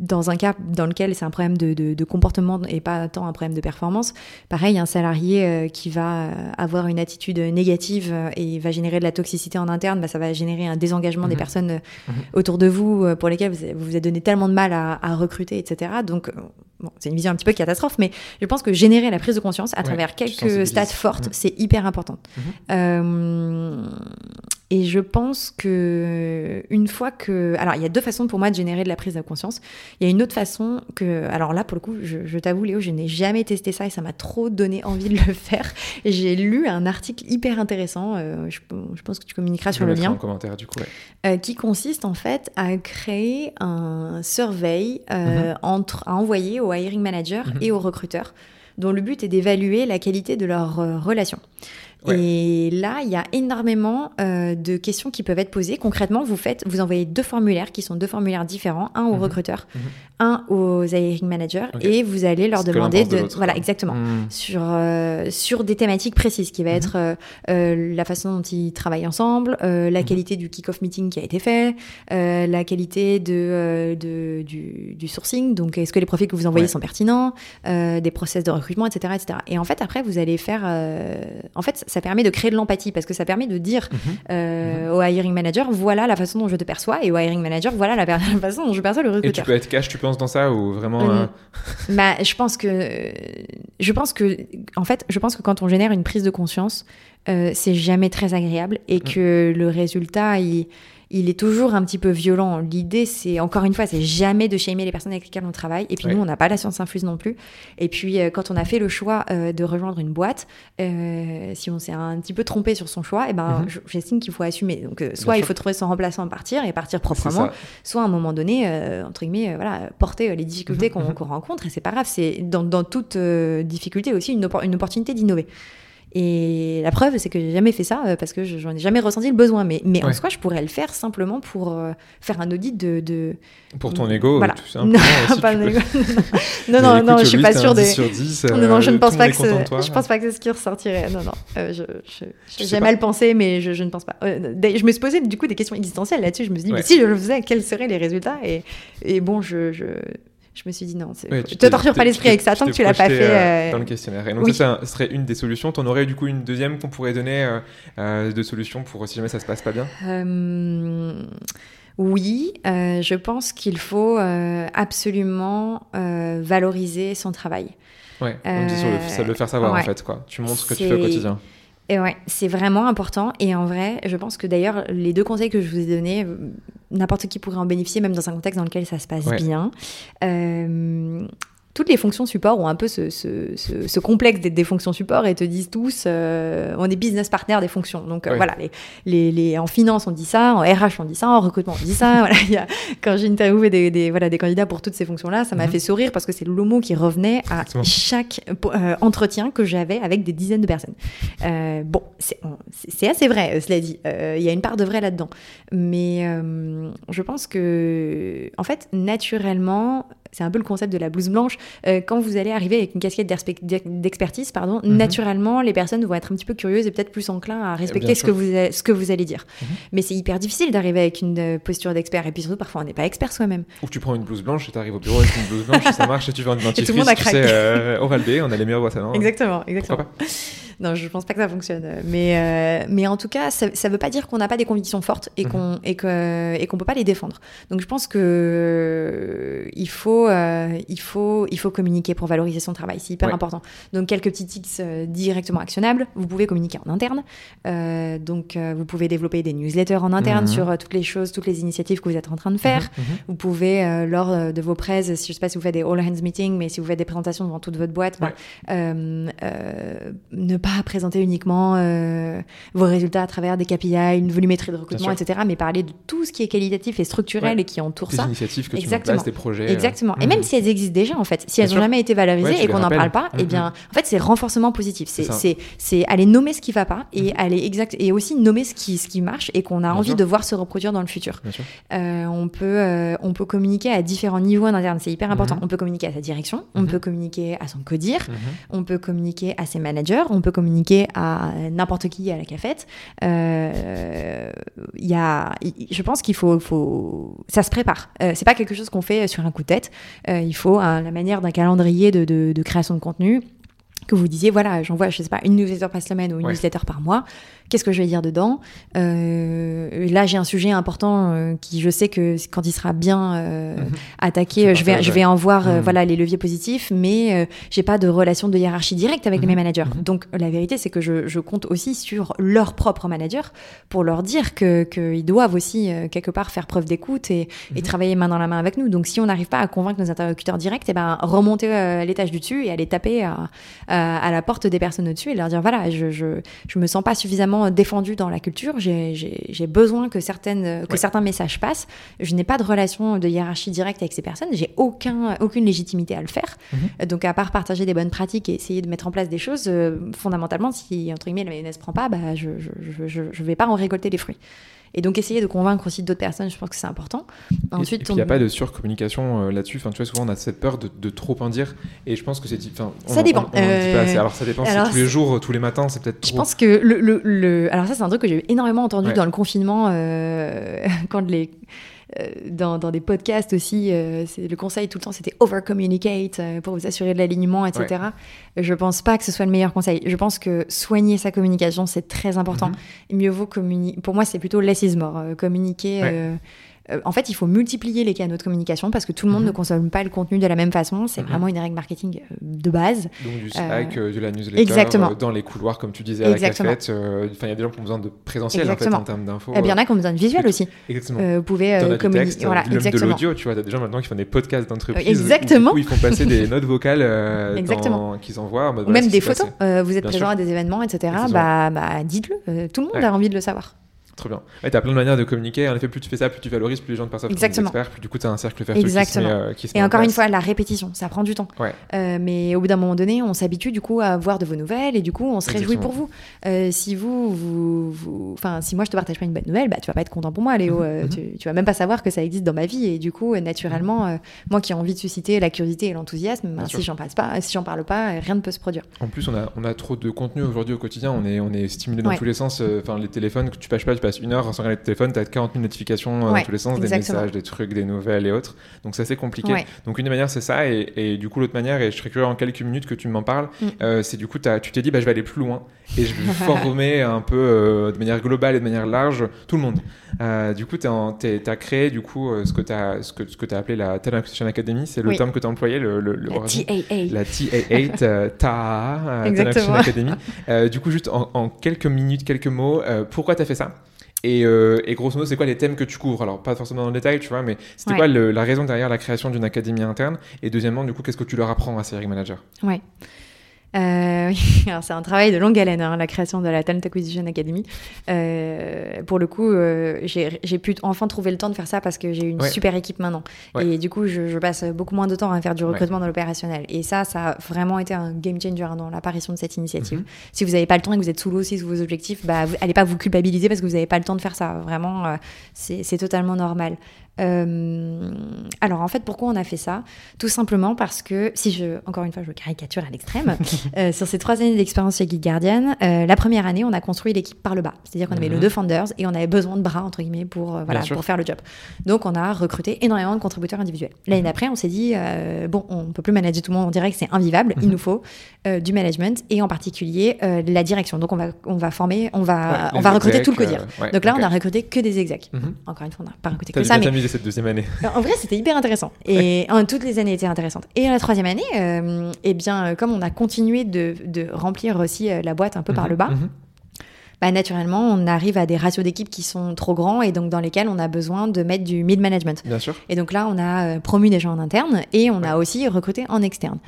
dans un cas dans lequel c'est un problème de, de- de comportement et pas tant un problème de performance, pareil, un salarié euh, qui va euh, avoir une attitude négative euh, et va générer de la toxicité en interne, bah, ça va générer un désengagement des Mhm. personnes Mhm. autour de vous pour lesquelles vous vous êtes donné tellement de mal à, à recruter, etc. Donc, bon, c'est une vision un petit peu catastrophe, mais je pense que générer la prise de conscience à Ouais, travers quelques stats fortes, Mhm. c'est hyper important. Euh, et je pense que une fois que, alors il y a deux façons pour moi de générer de la prise de conscience. Il y a une autre façon que, alors là pour le coup, je, je t'avoue Léo, je n'ai jamais testé ça et ça m'a trop donné envie de le faire. J'ai lu un article hyper intéressant. euh, je, je pense que tu communiqueras Je sur le lien en commentaire du coup. ouais. euh, qui consiste en fait à créer un survey euh, entre, à envoyer au hiring manager Mhm. et aux recruteurs, dont le but est d'évaluer la qualité de leur relation. Ouais. Et là, il y a énormément euh, de questions qui peuvent être posées. Concrètement, vous faites, vous envoyez deux formulaires qui sont deux formulaires différents, un aux Mhm. recruteurs, Mhm. Un aux hiring managers, et vous allez leur demander de voilà exactement Mhm. sur, euh, sur des thématiques précises, qui va Mhm. être euh, euh, la façon dont ils travaillent ensemble, la Mhm. qualité du kick-off meeting qui a été fait, la qualité de, de- du, du sourcing, donc est-ce que les profils que vous envoyez Ouais. sont pertinents, des process de recrutement, etc., etc. Et en fait, après, vous allez faire... en fait, ça permet de créer de l'empathie, parce que ça permet de dire Mhm. euh, au hiring manager, voilà la façon dont je te perçois, et au hiring manager, voilà la, façon dont je perçois le Et tu recruteur. peux être cash, tu dans ça ou vraiment Euh, euh, bah, je pense que, je pense que, en fait, je pense que quand on génère une prise de conscience, euh, c'est jamais très agréable et Mm. que le résultat, il, il est toujours un petit peu violent. L'idée, c'est encore une fois, c'est jamais de shamer les personnes avec lesquelles on travaille. Et puis Ouais. nous, on n'a pas la science infuse non plus. Et puis euh, quand on a fait le choix euh, de rejoindre une boîte, euh, si on s'est un petit peu trompé sur son choix, et ben, Mhm. je- j'estime qu'il faut assumer. Donc, soit il sûr. faut trouver son remplaçant, partir et partir proprement, soit à un moment donné, entre guillemets, voilà, porter les difficultés Mhm, qu'on mhm. qu'on rencontre, et c'est pas grave, c'est dans, dans toute difficulté aussi une opportunité d'innover. Et la preuve, c'est que j'ai jamais fait ça euh, parce que je- j'en ai jamais ressenti le besoin. Mais, mais en Ouais. soi, je pourrais le faire simplement pour euh, faire un audit de. de... Pour ton ego, Voilà. tout simplement. aussi, pas ego. Non, non, écoute, non, je suis pas sûre 10 des. sur 10, Non, non, je euh, ne pense pas que je pense pas que c'est ce qui ressortirait. Non, non, euh, je, je- Je j'ai mal pensé, mais je, je ne pense pas. Euh, je me suis posé du coup des questions existentielles là-dessus. Je me suis dit, Ouais. mais si je le faisais, quels seraient les résultats? Et, et bon, je, je, me suis dit non, Ouais, te tu t'es- torture tu pas l'esprit avec ça tu tant que tu l'as pas fait. euh, euh, dans le questionnaire. Et donc oui. ça, ça serait une des solutions. T'en aurais du coup une deuxième qu'on pourrait donner euh, de solution pour si jamais ça se passe pas bien? Euh, oui, je pense qu'il faut absolument valoriser son travail. Ouais. On dit sur le, ça le faire savoir ouais. en fait quoi. Tu montres ce que tu fais au quotidien. Et ouais, c'est vraiment important. Et en vrai, je pense que d'ailleurs, les deux conseils que je vous ai donnés, euh, n'importe qui pourrait en bénéficier, même dans un contexte dans lequel ça se passe Ouais. bien. Euh, toutes les fonctions support ont un peu ce, ce- ce- ce complexe d'être des fonctions support et te disent tous, euh, on est business partner des fonctions. Donc euh, voilà, les, les, les- en finance on dit ça, en RH on dit ça, en recrutement on dit ça. voilà, il y a- quand j'ai interviewé des, des, voilà, des candidats pour toutes ces fonctions-là, ça m'a Mhm. fait sourire parce que c'est le mot qui revenait à Exactement. chaque euh, entretien que j'avais avec des dizaines de personnes. Euh, bon, c'est assez vrai, euh, cela dit. Euh, Il y a une part de vrai là-dedans. Mais euh, je pense que, en fait, naturellement, c'est un peu le concept de la blouse blanche. Euh, quand vous allez arriver avec une casquette d'expertise, pardon, Mhm. naturellement, les personnes vont être un petit peu curieuses et peut-être plus enclins à respecter ce que, vous, a- ce que vous allez dire. Mhm. Mais c'est hyper difficile d'arriver avec une euh, posture d'expert. Et puis surtout, parfois, on n'est pas expert soi-même. Ou tu prends une blouse blanche et t'arrives au bureau avec une blouse blanche et ça marche et tu vends une dentifrice. tout le monde a tu sais, craqué. euh, Oral B, on a les meilleures boîtes à. Exactement, exactement. Non, je pense pas que ça fonctionne. Mais, euh, mais en tout cas, ça, ça veut pas dire qu'on n'a pas des convictions fortes et Mhm. qu'on et que et qu'on peut pas les défendre. Donc je pense que euh, il faut euh, il faut il faut communiquer pour valoriser son travail. C'est hyper Ouais. important. Donc quelques petits tips euh, directement actionnables. Vous pouvez communiquer en interne. Euh, donc euh, vous pouvez développer des newsletters en interne Mhm. sur euh, toutes les choses, toutes les initiatives que vous êtes en train de faire. Mhm, mhm. Vous pouvez, euh, lors euh, de vos prêts, si je sais pas si vous faites des all hands meetings, mais si vous faites des présentations devant toute votre boîte, Ouais. euh, euh, ne pas pas présenter uniquement euh, vos résultats à travers des KPI, une volumétrie de recrutement, etc., mais parler de tout ce qui est qualitatif et structurel et qui entoure des ça. initiatives que Exactement. tu mets en place, des projets. Exactement. Et même si elles existent déjà, en fait, si elles n'ont jamais été valorisées et qu'on n'en parle pas, eh bien, en fait, c'est renforcement positif. C'est aller nommer ce qui va pas et aller exact et aussi nommer ce qui, ce qui marche et qu'on a envie de voir se reproduire dans le futur. on peut on peut communiquer à différents niveaux en interne, c'est hyper important. On peut communiquer à sa direction, on peut communiquer à son codir, on peut communiquer à ses managers, on peut communiquer à n'importe qui à la cafette. Euh, y a, je pense qu'il faut, faut, ça se prépare. Euh, c'est pas quelque chose qu'on fait sur un coup de tête. Euh, il faut la manière d'un calendrier de, de, de création de contenu que vous disiez, voilà, j'envoie, je sais pas, une newsletter par semaine ou une newsletter par mois qu'est-ce que je vais dire dedans euh, Là, j'ai un sujet important euh, qui, je sais que quand il sera bien euh, mhm. attaqué, je vais, je vais en voir mhm. voilà les leviers positifs, mais j'ai pas de relation de hiérarchie directe avec mes mhm. managers. Donc, la vérité, c'est que je, je, compte aussi sur leurs propres managers pour leur dire que qu'ils doivent aussi quelque part faire preuve d'écoute et, et, travailler main dans la main avec nous. Donc, si on n'arrive pas à convaincre nos interlocuteurs directs, et eh ben remonter à l'étage du dessus et aller taper à, à, la porte des personnes au-dessus et leur dire voilà, je, je, je me sens pas suffisamment défendu dans la culture. J'ai besoin que, certaines, que certains messages passent. Je n'ai pas de relation de hiérarchie directe avec ces personnes. J'ai aucun, aucune légitimité à le faire. Mhm. Donc, à part partager des bonnes pratiques et essayer de mettre en place des choses, euh, fondamentalement, si entre guillemets la mayonnaise prend pas, bah, je ne vais pas en récolter les fruits. Et donc essayer de convaincre aussi d'autres personnes, je pense que c'est important. Ensuite, il n'y a pas de surcommunication euh, là-dessus. Enfin, tu vois, souvent on a cette peur de, trop en dire. Et je pense que c'est. Ça dépend. Euh, alors ça dépend. tous les jours, tous les matins, c'est peut-être. Je pense que le, le, Alors ça, c'est un truc que j'ai énormément entendu dans le confinement euh, quand les dans, dans, des podcasts aussi, euh, le conseil tout le temps c'était over communicate euh, pour vous assurer de l'alignement, etc. Je pense pas que ce soit le meilleur conseil. Je pense que soigner sa communication c'est très important. Mm-hmm. Mieux vaut communiquer. Pour moi, c'est plutôt less is more. communiquer. Euh, en fait, il faut multiplier les canaux de communication parce que tout le monde mhm. ne consomme pas le contenu de la même façon. C'est mhm. vraiment une règle marketing euh, de base. Donc du Slack, euh, de la newsletter, exactement. dans les couloirs, comme tu disais à la cafette. Enfin, il y a des gens qui ont besoin de présentiel en, fait, en termes d'infos. Eh bien, il y en a qui ont besoin de visuel aussi. Exactement. vous pouvez communiquer. Voilà, de l'audio, tu vois, des gens maintenant qui font des podcasts d'entreprise. exactement. Où, ils font passer des notes vocales qu'ils envoient. Ou même des photos. vous êtes présent à des événements, etc. Bah, bah, dites-le. Tout le monde a envie de le savoir. Trop bien. Ouais, tu as plein de manières de communiquer. En effet, plus tu fais ça, plus tu valorises, plus les gens te perçoivent comme experts, plus du coup tu as un cercle vertueux Exactement. qui se met, euh, qui Et encore une fois, la répétition, ça prend du temps. Ouais. Euh, mais au bout d'un moment donné, on s'habitue du coup à voir de vos nouvelles et du coup, on se réjouit pour vous. Euh, si vous, vous, enfin, si moi je te partage pas une bonne nouvelle, bah tu vas pas être content pour moi, Léo. Mhm. Euh, mhm. tu, tu, vas même pas savoir que ça existe dans ma vie et du coup, naturellement, euh, moi qui ai envie de susciter la curiosité et l'enthousiasme, bah, si j'en parle pas, si j'en parle pas, rien ne peut se produire. En plus, on a, on a trop de contenu aujourd'hui au quotidien. On est, on est stimulé dans tous les sens. Enfin, les téléphones que tu passes pas, tu passes une heure sans regarder téléphone, tu as 40 000 notifications euh, dans tous les sens, des messages, des trucs, des nouvelles et autres. Donc c'est assez compliqué. Donc une des manières, c'est ça. Et, du coup, l'autre manière, et je serais curieux en quelques minutes que tu m'en parles, mm. euh, c'est du coup, as, tu t'es dit, bah, je vais aller plus loin et je vais former un peu euh, de manière globale et de manière large tout le monde. du coup, tu as créé du coup ce que tu as, ce que, ce que as appelé la Talent Acquisition Academy. C'est le terme que tu as employé, le, le, la TAA. La TAA, TAA, Talent Acquisition Academy. du coup, juste en, en, quelques minutes, quelques mots, pourquoi tu as fait ça? Euh, et, grosso modo, c'est quoi les thèmes que tu couvres? Alors, pas forcément dans le détail, tu vois, mais c'était quoi la raison derrière la création d'une académie interne? Et deuxièmement, du coup, qu'est-ce que tu leur apprends à ces managers? Ouais. Euh, oui, c'est un travail de longue haleine, hein, la création de la Talent Acquisition Academy. Euh, pour le coup, euh, j'ai pu enfin trouver le temps de faire ça parce que j'ai une super équipe maintenant. Et du coup, je, passe beaucoup moins de temps à faire du recrutement dans l'opérationnel. Et ça, ça a vraiment été un game changer dans l'apparition de cette initiative. Mhm. Si vous n'avez pas le temps et que vous êtes sous l'eau aussi sous vos objectifs, bah, allez pas vous culpabiliser parce que vous n'avez pas le temps de faire ça. Vraiment, euh, c'est totalement normal. Euh, alors en fait, pourquoi on a fait ça? Tout simplement parce que, si je, encore une fois, je caricature à l'extrême, euh, sur ces trois années d'expérience chez Geek Guardian, euh, la première année, on a construit l'équipe par le bas. C'est-à-dire qu'on avait mhm. deux founders et on avait besoin de bras, entre guillemets, pour, voilà, pour faire le job. Donc on a recruté énormément de contributeurs individuels. L'année mhm. d'après, on s'est dit, bon, on peut plus manager tout le monde en direct, c'est invivable, il mhm. nous faut du management et en particulier la direction. Donc on va, on va former, on va, on va recruter tout le codir. Donc là, on a recruté que des execs. Encore une fois, on n'a pas recruté que ça, mais cette deuxième année En vrai, c'était hyper intéressant. Et en, toutes les années étaient intéressantes. Et la troisième année, euh, eh bien, euh, comme on a continué de, de remplir aussi euh, la boîte un peu par mhm, le bas, mhm. bah, naturellement, on arrive à des ratios d'équipe qui sont trop grands et donc dans lesquels on a besoin de mettre du mid-management. Bien sûr. Et donc là, on a promu des gens en interne et on a aussi recruté en externe.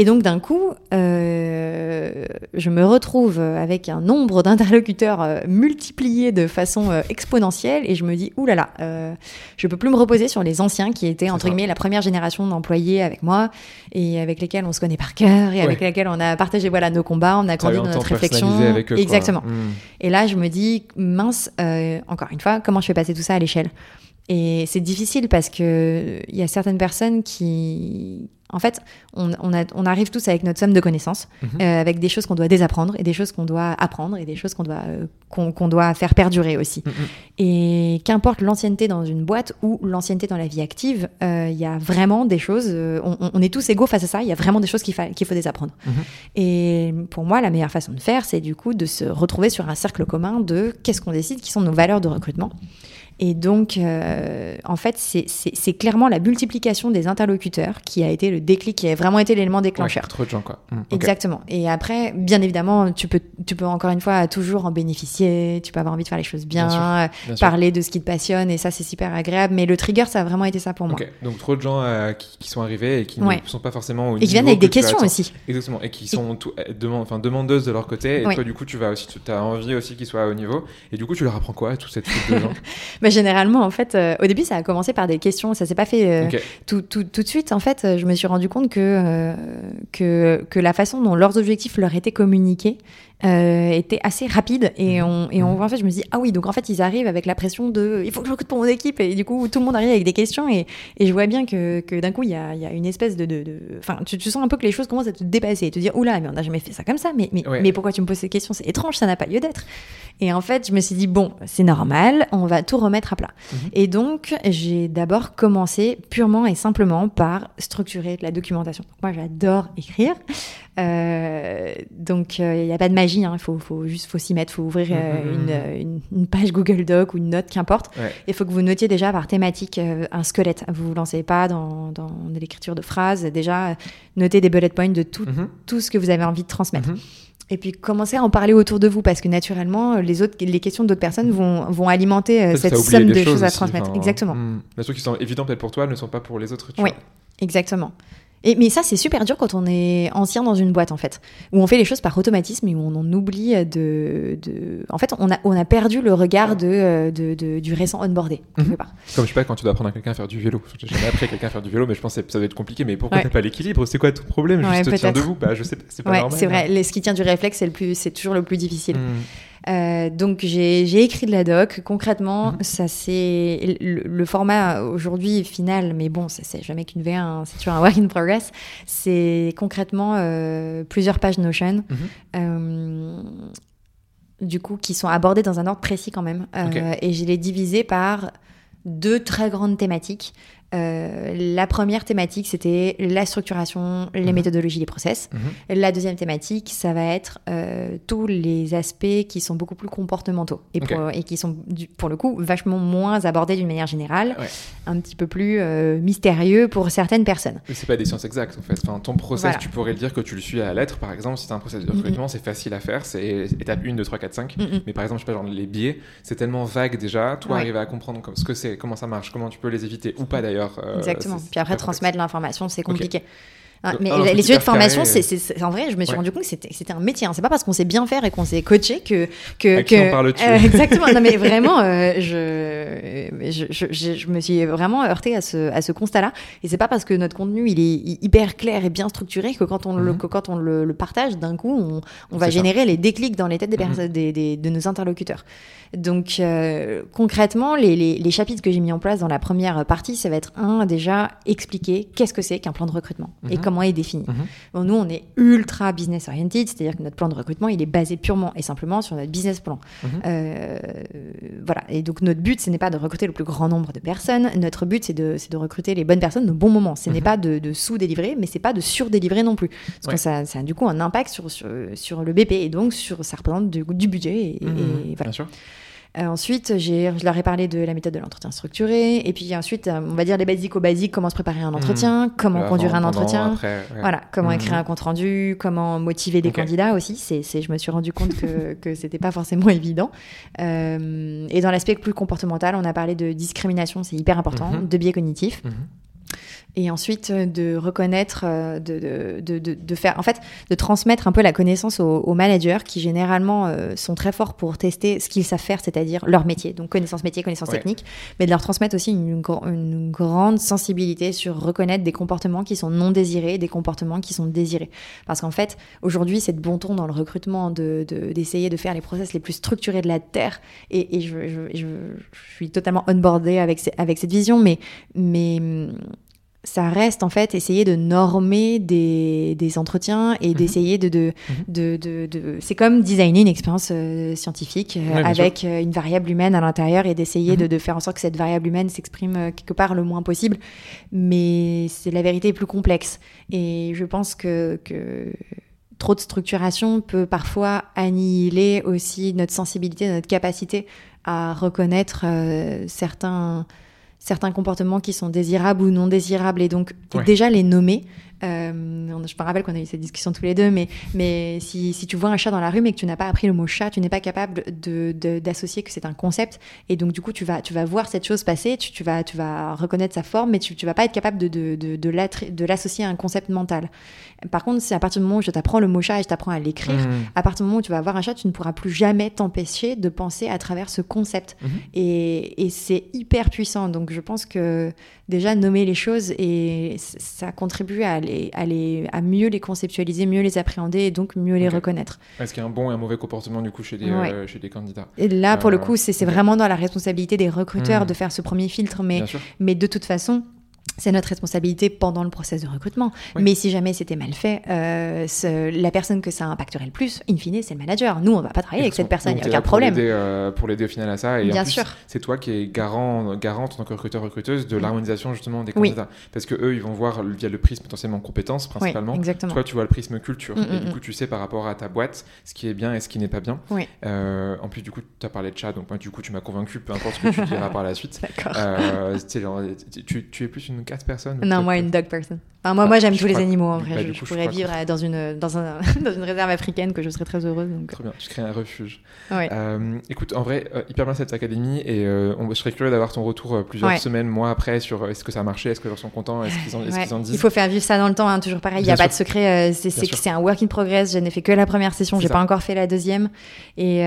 Et donc d'un coup, je me retrouve avec un nombre d'interlocuteurs euh, multiplié de façon euh, exponentielle et je me dis, oulala, euh, je peux plus me reposer sur les anciens qui étaient, entre guillemets, la première génération d'employés avec moi et avec lesquels on se connaît par cœur et avec lesquels on a partagé voilà, nos combats, on a grandi dans notre réflexion. avec eux. Exactement. Mm. Et là, je me dis, mince, euh, encore une fois, comment je fais passer tout ça à l'échelle? Et c'est difficile parce que il y a certaines personnes qui, en fait, on, on, a- on arrive tous avec notre somme de connaissances, Mhm. euh, avec des choses qu'on doit désapprendre et des choses qu'on doit apprendre et des choses qu'on doit, euh, qu'on doit faire perdurer aussi. Mhm. Et qu'importe l'ancienneté dans une boîte ou l'ancienneté dans la vie active, euh, il y a vraiment des choses, on, est tous égaux face à ça, il y a vraiment des choses qu'il fa- qu'il faut désapprendre. Mhm. Et pour moi, la meilleure façon de faire, c'est du coup de se retrouver sur un cercle commun de qu'est-ce qu'on décide, qui sont nos valeurs de recrutement. Et donc, euh, en fait, c'est- clairement la multiplication des interlocuteurs qui a été le déclic, qui a vraiment été l'élément déclencheur. Ouais, trop de gens, quoi. Mm, ok. Exactement. Et après, bien évidemment, tu peux, tu peux encore une fois toujours en bénéficier, tu peux avoir envie de faire les choses bien, Bien sûr, Bien sûr. parler de ce qui te passionne, et ça, c'est super agréable. Mais le trigger, ça a vraiment été ça pour moi. Donc trop de gens euh, qui, qui sont arrivés et qui Ouais. ne sont pas forcément au Et qui viennent avec des que questions aussi. Exactement, et qui sont tout, euh, demandeuses de leur côté, et toi du coup tu vas aussi, tu as envie aussi qu'ils soient au niveau, et du coup tu leur apprends quoi toute cette troupe de gens Bah, généralement, en fait, euh, au début, ça a commencé par des questions, ça s'est pas fait euh, tout, tout, tout de suite. En fait, je me suis rendu compte que, euh, que, que la façon dont leurs objectifs leur étaient communiqués euh, était assez rapide. Et, on, et on, en fait, je me dis, ah oui, donc en fait, ils arrivent avec la pression de il faut que je recrute pour mon équipe. Et du coup, tout le monde arrive avec des questions. Et, et je vois bien que, que d'un coup, il y a, il y a une espèce de. de, de- Enfin, tu, tu sens un peu que les choses commencent à te dépasser et te dire, oula, mais on n'a jamais fait ça comme ça. Mais, mais, Ouais. mais pourquoi tu me poses ces questions C'est étrange, ça n'a pas lieu d'être. Et en fait, je me suis dit, bon, c'est normal, on va tout remettre à plat. Mhm. Et donc, j'ai d'abord commencé purement et simplement par structurer de la documentation. Moi, j'adore écrire. Euh, donc, il n'y a pas de magie, il faut, faut juste faut s'y mettre, faut ouvrir euh, Mhm. une, euh, une- une page Google Doc ou une note, qu'importe. Ouais. Il faut que vous notiez déjà par thématique euh, un squelette. Vous vous lancez pas dans, dans l'écriture de phrases. Déjà, euh, notez des bullet points de tout, Mhm. tout ce que vous avez envie de transmettre. Mhm. Et puis commencez à en parler autour de vous parce que naturellement, les, autres, les questions d'autres personnes vont, vont alimenter euh, cette somme de choses à transmettre. enfin, Exactement. mm. Les trucs qui sont évidents peut-être pour toi ne sont pas pour les autres. Tu Oui. vois. Exactement. Et, mais ça, c'est super dur quand on est ancien dans une boîte, en fait, où on fait les choses par automatisme et où on en oublie de. de... En fait, on a, on a perdu le regard de, euh, de, de- du récent onboardé, quelque Mhm. part. Comme je sais pas quand tu dois apprendre à quelqu'un à faire du vélo. J'ai jamais appris à quelqu'un à faire du vélo, mais je pense que ça doit être compliqué. Mais pourquoi Ouais. t'as pas l'équilibre? C'est quoi ton problème? Ouais, Juste tiens debout Bah je sais pas, c'est pas Ouais, normal. c'est vrai. Ce qui tient du réflexe, c'est toujours le plus difficile. Mm. Euh, donc j'ai écrit de la doc. Concrètement, Mhm. ça c'est le, le format aujourd'hui final, mais bon, ça c'est jamais qu'une V1, hein, c'est toujours un work in progress. C'est concrètement euh, plusieurs pages Notion, Mhm. euh, du coup, qui sont abordées dans un ordre précis quand même. Et je l'ai divisé par deux très grandes thématiques. Euh, la première thématique, c'était la structuration, les Mhm. méthodologies, les process. Mhm. La deuxième thématique, ça va être euh, tous les aspects qui sont beaucoup plus comportementaux et, Ok. pour, et qui sont, du- pour le coup, vachement moins abordés d'une manière générale, Ouais. un petit peu plus euh, mystérieux pour certaines personnes. C'est pas des sciences exactes en fait. Enfin, ton process, Voilà. tu pourrais le dire que tu le suis à la lettre par exemple. Si tu un process de Mhm. recrutement, c'est facile à faire. C'est étape 1, 2, 3, 4, 5. Mm, mm. Mais par exemple, je sais pas, genre les biais, c'est tellement vague déjà. Toi, Ouais. arriver à comprendre comme- ce que c'est, comment ça marche, comment tu peux les éviter ou pas d'ailleurs. Euh, Exactement. Puis après, transmettre l'information, c'est compliqué. Donc, mais les- sujets de formation, carré, c'est, c'est- en vrai, je me suis Ouais. rendu compte que c'était, c'était un métier. hein. C'est pas parce qu'on sait bien faire et qu'on s'est coaché que que, que- on parle-tu Euh, exactement. Non, mais vraiment, euh, je, je, je, je- me suis vraiment heurtée à ce, à ce constat-là. Et c'est pas parce que notre contenu il est hy- hyper clair et bien structuré que quand on le, Mhm. que quand on le, le partage, d'un coup, on, on va ça. générer les déclics dans les têtes des personnes, des, des- de nos interlocuteurs. Donc euh, concrètement, les, les, les chapitres que j'ai mis en place dans la première partie, ça va être un déjà expliquer qu'est-ce que c'est qu'un plan de recrutement et Mhm. Comment il est défini. Mhm. Bon, nous, on est ultra business oriented, c'est-à-dire que notre plan de recrutement, il est basé purement et simplement sur notre business plan. Mhm. Euh, voilà. Et donc, notre but, ce n'est pas de recruter le plus grand nombre de personnes. Notre but, c'est de, recruter les bonnes personnes au bon moment. Ce n'est Mhm. pas de, de sous-délivrer, mais c'est pas de sur-délivrer non plus. Parce Ouais. que ça, ça a du coup un impact sur, sur, sur le BP et donc sur, ça représente du, du budget. Et, et voilà. Bien sûr. Euh, ensuite, je leur ai parlé de la méthode de l'entretien structuré. Et puis ensuite, euh, on va dire les basiques au basiques, comment se préparer un entretien, comment conduire avant, un pendant, entretien. après, ouais. Voilà, comment Mhm. écrire un compte rendu, comment motiver des candidats aussi. C'est, je me suis rendu compte que, que c'était pas forcément évident. Euh, et dans l'aspect plus comportemental, on a parlé de discrimination, c'est hyper important, Mhm. de biais cognitifs. Et ensuite de reconnaître, de, de, de, de, faire, en fait, de transmettre un peu la connaissance aux, managers qui généralement sont très forts pour tester ce qu'ils savent faire, c'est-à-dire leur métier, donc connaissance métier, connaissance technique, mais de leur transmettre aussi une, une, grande sensibilité sur reconnaître des comportements qui sont non désirés, des comportements qui sont désirés. Parce qu'en fait, aujourd'hui, c'est de bon ton dans le recrutement d'essayer de, d'essayer de, faire les process les plus structurés de la Terre, et, et je, je, je, je, suis totalement onboardée avec, avec cette vision, mais, mais ça reste en fait essayer de normer des, des entretiens et mhm. d'essayer de de, mhm. de, de, de, c'est comme designer une expérience euh, scientifique euh, avec euh, une variable humaine à l'intérieur et d'essayer mhm. de, faire en sorte que cette variable humaine s'exprime quelque part le moins possible mais c'est la vérité est plus complexe et je pense que, que trop de structuration peut parfois annihiler aussi notre sensibilité notre capacité à reconnaître certains certains comportements qui sont désirables ou non désirables et donc déjà les nommer euh, je me rappelle qu'on a eu cette discussion tous les deux, mais, mais si, si, tu vois un chat dans la rue mais que tu n'as pas appris le mot chat, tu n'es pas capable d'associer de, que c'est un concept. Et donc, du coup, tu vas, tu vas voir cette chose passer, tu, tu, vas, tu vas reconnaître sa forme, mais tu ne vas pas être capable de, de, de l'associer à un concept mental. Par contre, si à partir du moment où je t'apprends le mot chat et je t'apprends à l'écrire, mmh. à partir du moment où tu vas voir un chat, tu ne pourras plus jamais t'empêcher de penser à travers ce concept. Mmh. Et, et c'est hyper puissant. Donc, je pense que déjà nommer les choses et ça contribue à, les, à, les, à mieux les conceptualiser, mieux les appréhender et donc mieux les reconnaître. Est-ce qu'il y a un bon et un mauvais comportement du coup chez des, euh, chez des candidats? Et là, pour le euh, coup, c'est vraiment dans la responsabilité des recruteurs hmm. de faire ce premier filtre, mais, mais de toute façon, c'est notre responsabilité pendant le process de recrutement. Mais si jamais c'était mal fait, euh, la personne que ça impacterait le plus, in fine, c'est le manager. Nous, on ne va pas travailler avec cette personne, il n'y a aucun problème. Euh, pour l'aider au final à ça. Et Bien sûr. C'est toi qui es garant, garante en tant que recruteur-recruteuse de mm. l'harmonisation justement des candidats. Parce que eux, ils vont voir via le prisme potentiellement compétences principalement. Oui, exactement. Toi, tu vois le prisme culture. Mm, et du mm, coup, tu sais par rapport à ta boîte ce qui est bien et ce qui n'est pas bien. Oui. Euh, en plus, du coup, tu as parlé de chat, donc moi, du coup, tu m'as convaincu, peu importe ce que tu diras par la suite. D'accord. tu, tu, es plus une quatre personnes Non, moi, une dog person. moi, moi bah, j'aime tous les animaux en vrai. Bah, je, pourrais vivre dans, une, dans, un, dans, une réserve africaine que je serais très heureuse. Donc... Très bien, tu crées un refuge. Ouais. Euh, écoute, en vrai, euh, hyper bien cette académie et euh, on, je serais curieux d'avoir ton retour plusieurs semaines, mois après sur est-ce que ça a marché, est-ce que les gens sont contents, est-ce qu'ils en, est en, disent? Il faut faire vivre ça dans le temps, hein, toujours pareil. Il n'y a pas de secret. c'est un work in progress. Je n'ai fait que la première session, j'ai pas encore fait la deuxième et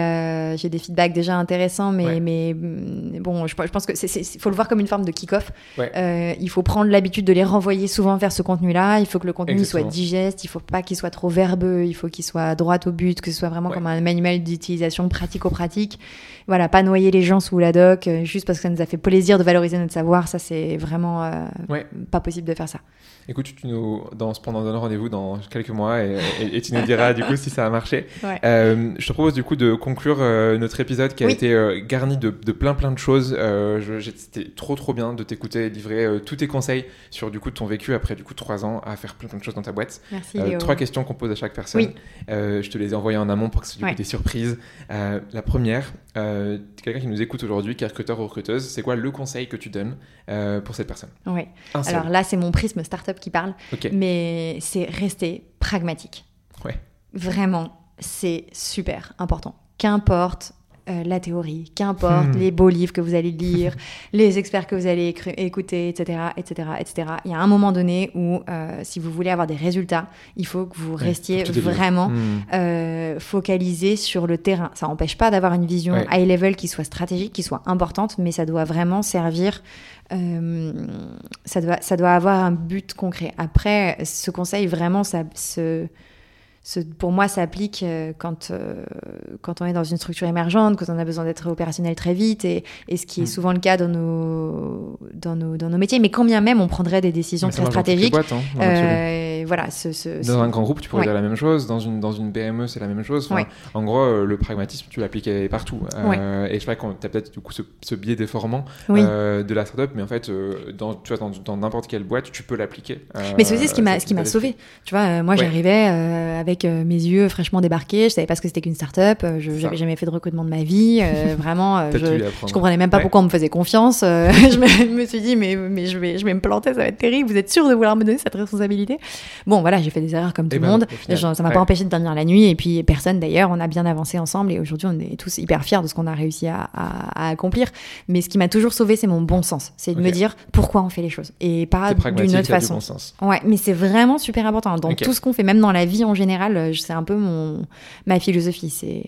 j'ai des feedbacks déjà intéressants, mais, mais mm, bon, je, je pense que c'est faut le voir comme une forme de kick-off. il faut prendre l'habitude de les renvoyer souvent vers ce contenu-là. Il faut que le contenu soit digeste, il faut pas qu'il soit trop verbeux, il faut qu'il soit droit au but, que ce soit vraiment comme un manuel d'utilisation pratico-pratique. Voilà, pas noyer les gens sous la doc euh, juste parce que ça nous a fait plaisir de valoriser notre savoir. Ça, c'est vraiment euh, pas possible de faire ça. Écoute, tu nous dans, pendant un rendez-vous dans quelques mois et, tu nous diras du coup si ça a marché. Euh, je te propose du coup de conclure notre épisode qui a été garni de, plein plein de choses. C'était trop trop bien de t'écouter livrer tous tes conseils sur du coup ton vécu après du coup trois ans à faire plein plein de choses dans ta boîte. Merci. Léo. Trois questions qu'on pose à chaque personne. je te les ai envoyées en amont pour que ce soit des surprises. la première, euh, quelqu'un qui nous écoute aujourd'hui, qui est recruteur ou recruteuse, c'est quoi le conseil que tu donnes euh, pour cette personne? Oui. Alors là, c'est mon prisme startup qui parle, mais c'est rester pragmatique. Ouais. Vraiment, c'est super important. Qu'importe euh, la théorie, qu'importe hmm. les beaux livres que vous allez lire, les experts que vous allez écouter, etc., etc., etc. Il y a un moment donné où, euh, si vous voulez avoir des résultats, il faut que vous restiez vraiment hmm. euh, focalisé sur le terrain. Ça n'empêche pas d'avoir une vision high level qui soit stratégique, qui soit importante, mais ça doit vraiment servir. ça doit, ça doit avoir un but concret. Après, ce conseil vraiment, ça se pour moi, ça applique euh, quand, euh, quand on est dans une structure émergente, quand on a besoin d'être opérationnel très vite, et, et, ce qui est mm. souvent le cas dans nos, dans, nos, dans nos métiers. Mais quand bien même, on prendrait des décisions très stratégiques. Boîtes, hein, euh, voilà, ce, dans un grand groupe, tu pourrais dire la même chose. Dans une, dans une PME, c'est la même chose. En gros, le pragmatisme, tu l'appliques partout. et je crois que tu as peut-être du coup ce, biais déformant de la startup, mais en fait, dans, tu vois, dans n'importe quelle boîte, tu peux l'appliquer. mais c'est aussi ce qui m'a sauvé. Tu vois, moi, j'arrivais avec euh, mes yeux fraîchement débarqués. Je savais pas ce que c'était qu'une start-up. Euh, je n'avais jamais fait de recrutement de ma vie. Euh, vraiment, je, je comprenais même pas pourquoi on me faisait confiance. je me, me, suis dit, mais, mais je, vais, je vais me planter, ça va être terrible. Vous êtes sûr de vouloir me donner cette responsabilité? Bon, voilà, j'ai fait des erreurs comme tout Et le ben, monde. Genre, ça m'a ouais. pas empêché de dormir la nuit. Et puis, personne d'ailleurs, on a bien avancé ensemble. Et aujourd'hui, on est tous hyper fiers de ce qu'on a réussi à, à- à accomplir. Mais ce qui m'a toujours sauvé, c'est mon bon sens. C'est de me dire pourquoi on fait les choses. Et pas d'une autre du façon. bon sens. Ouais, mais c'est vraiment super important. Dans tout ce qu'on fait, même dans la vie en général, euh, c'est un peu mon ma philosophie. C'est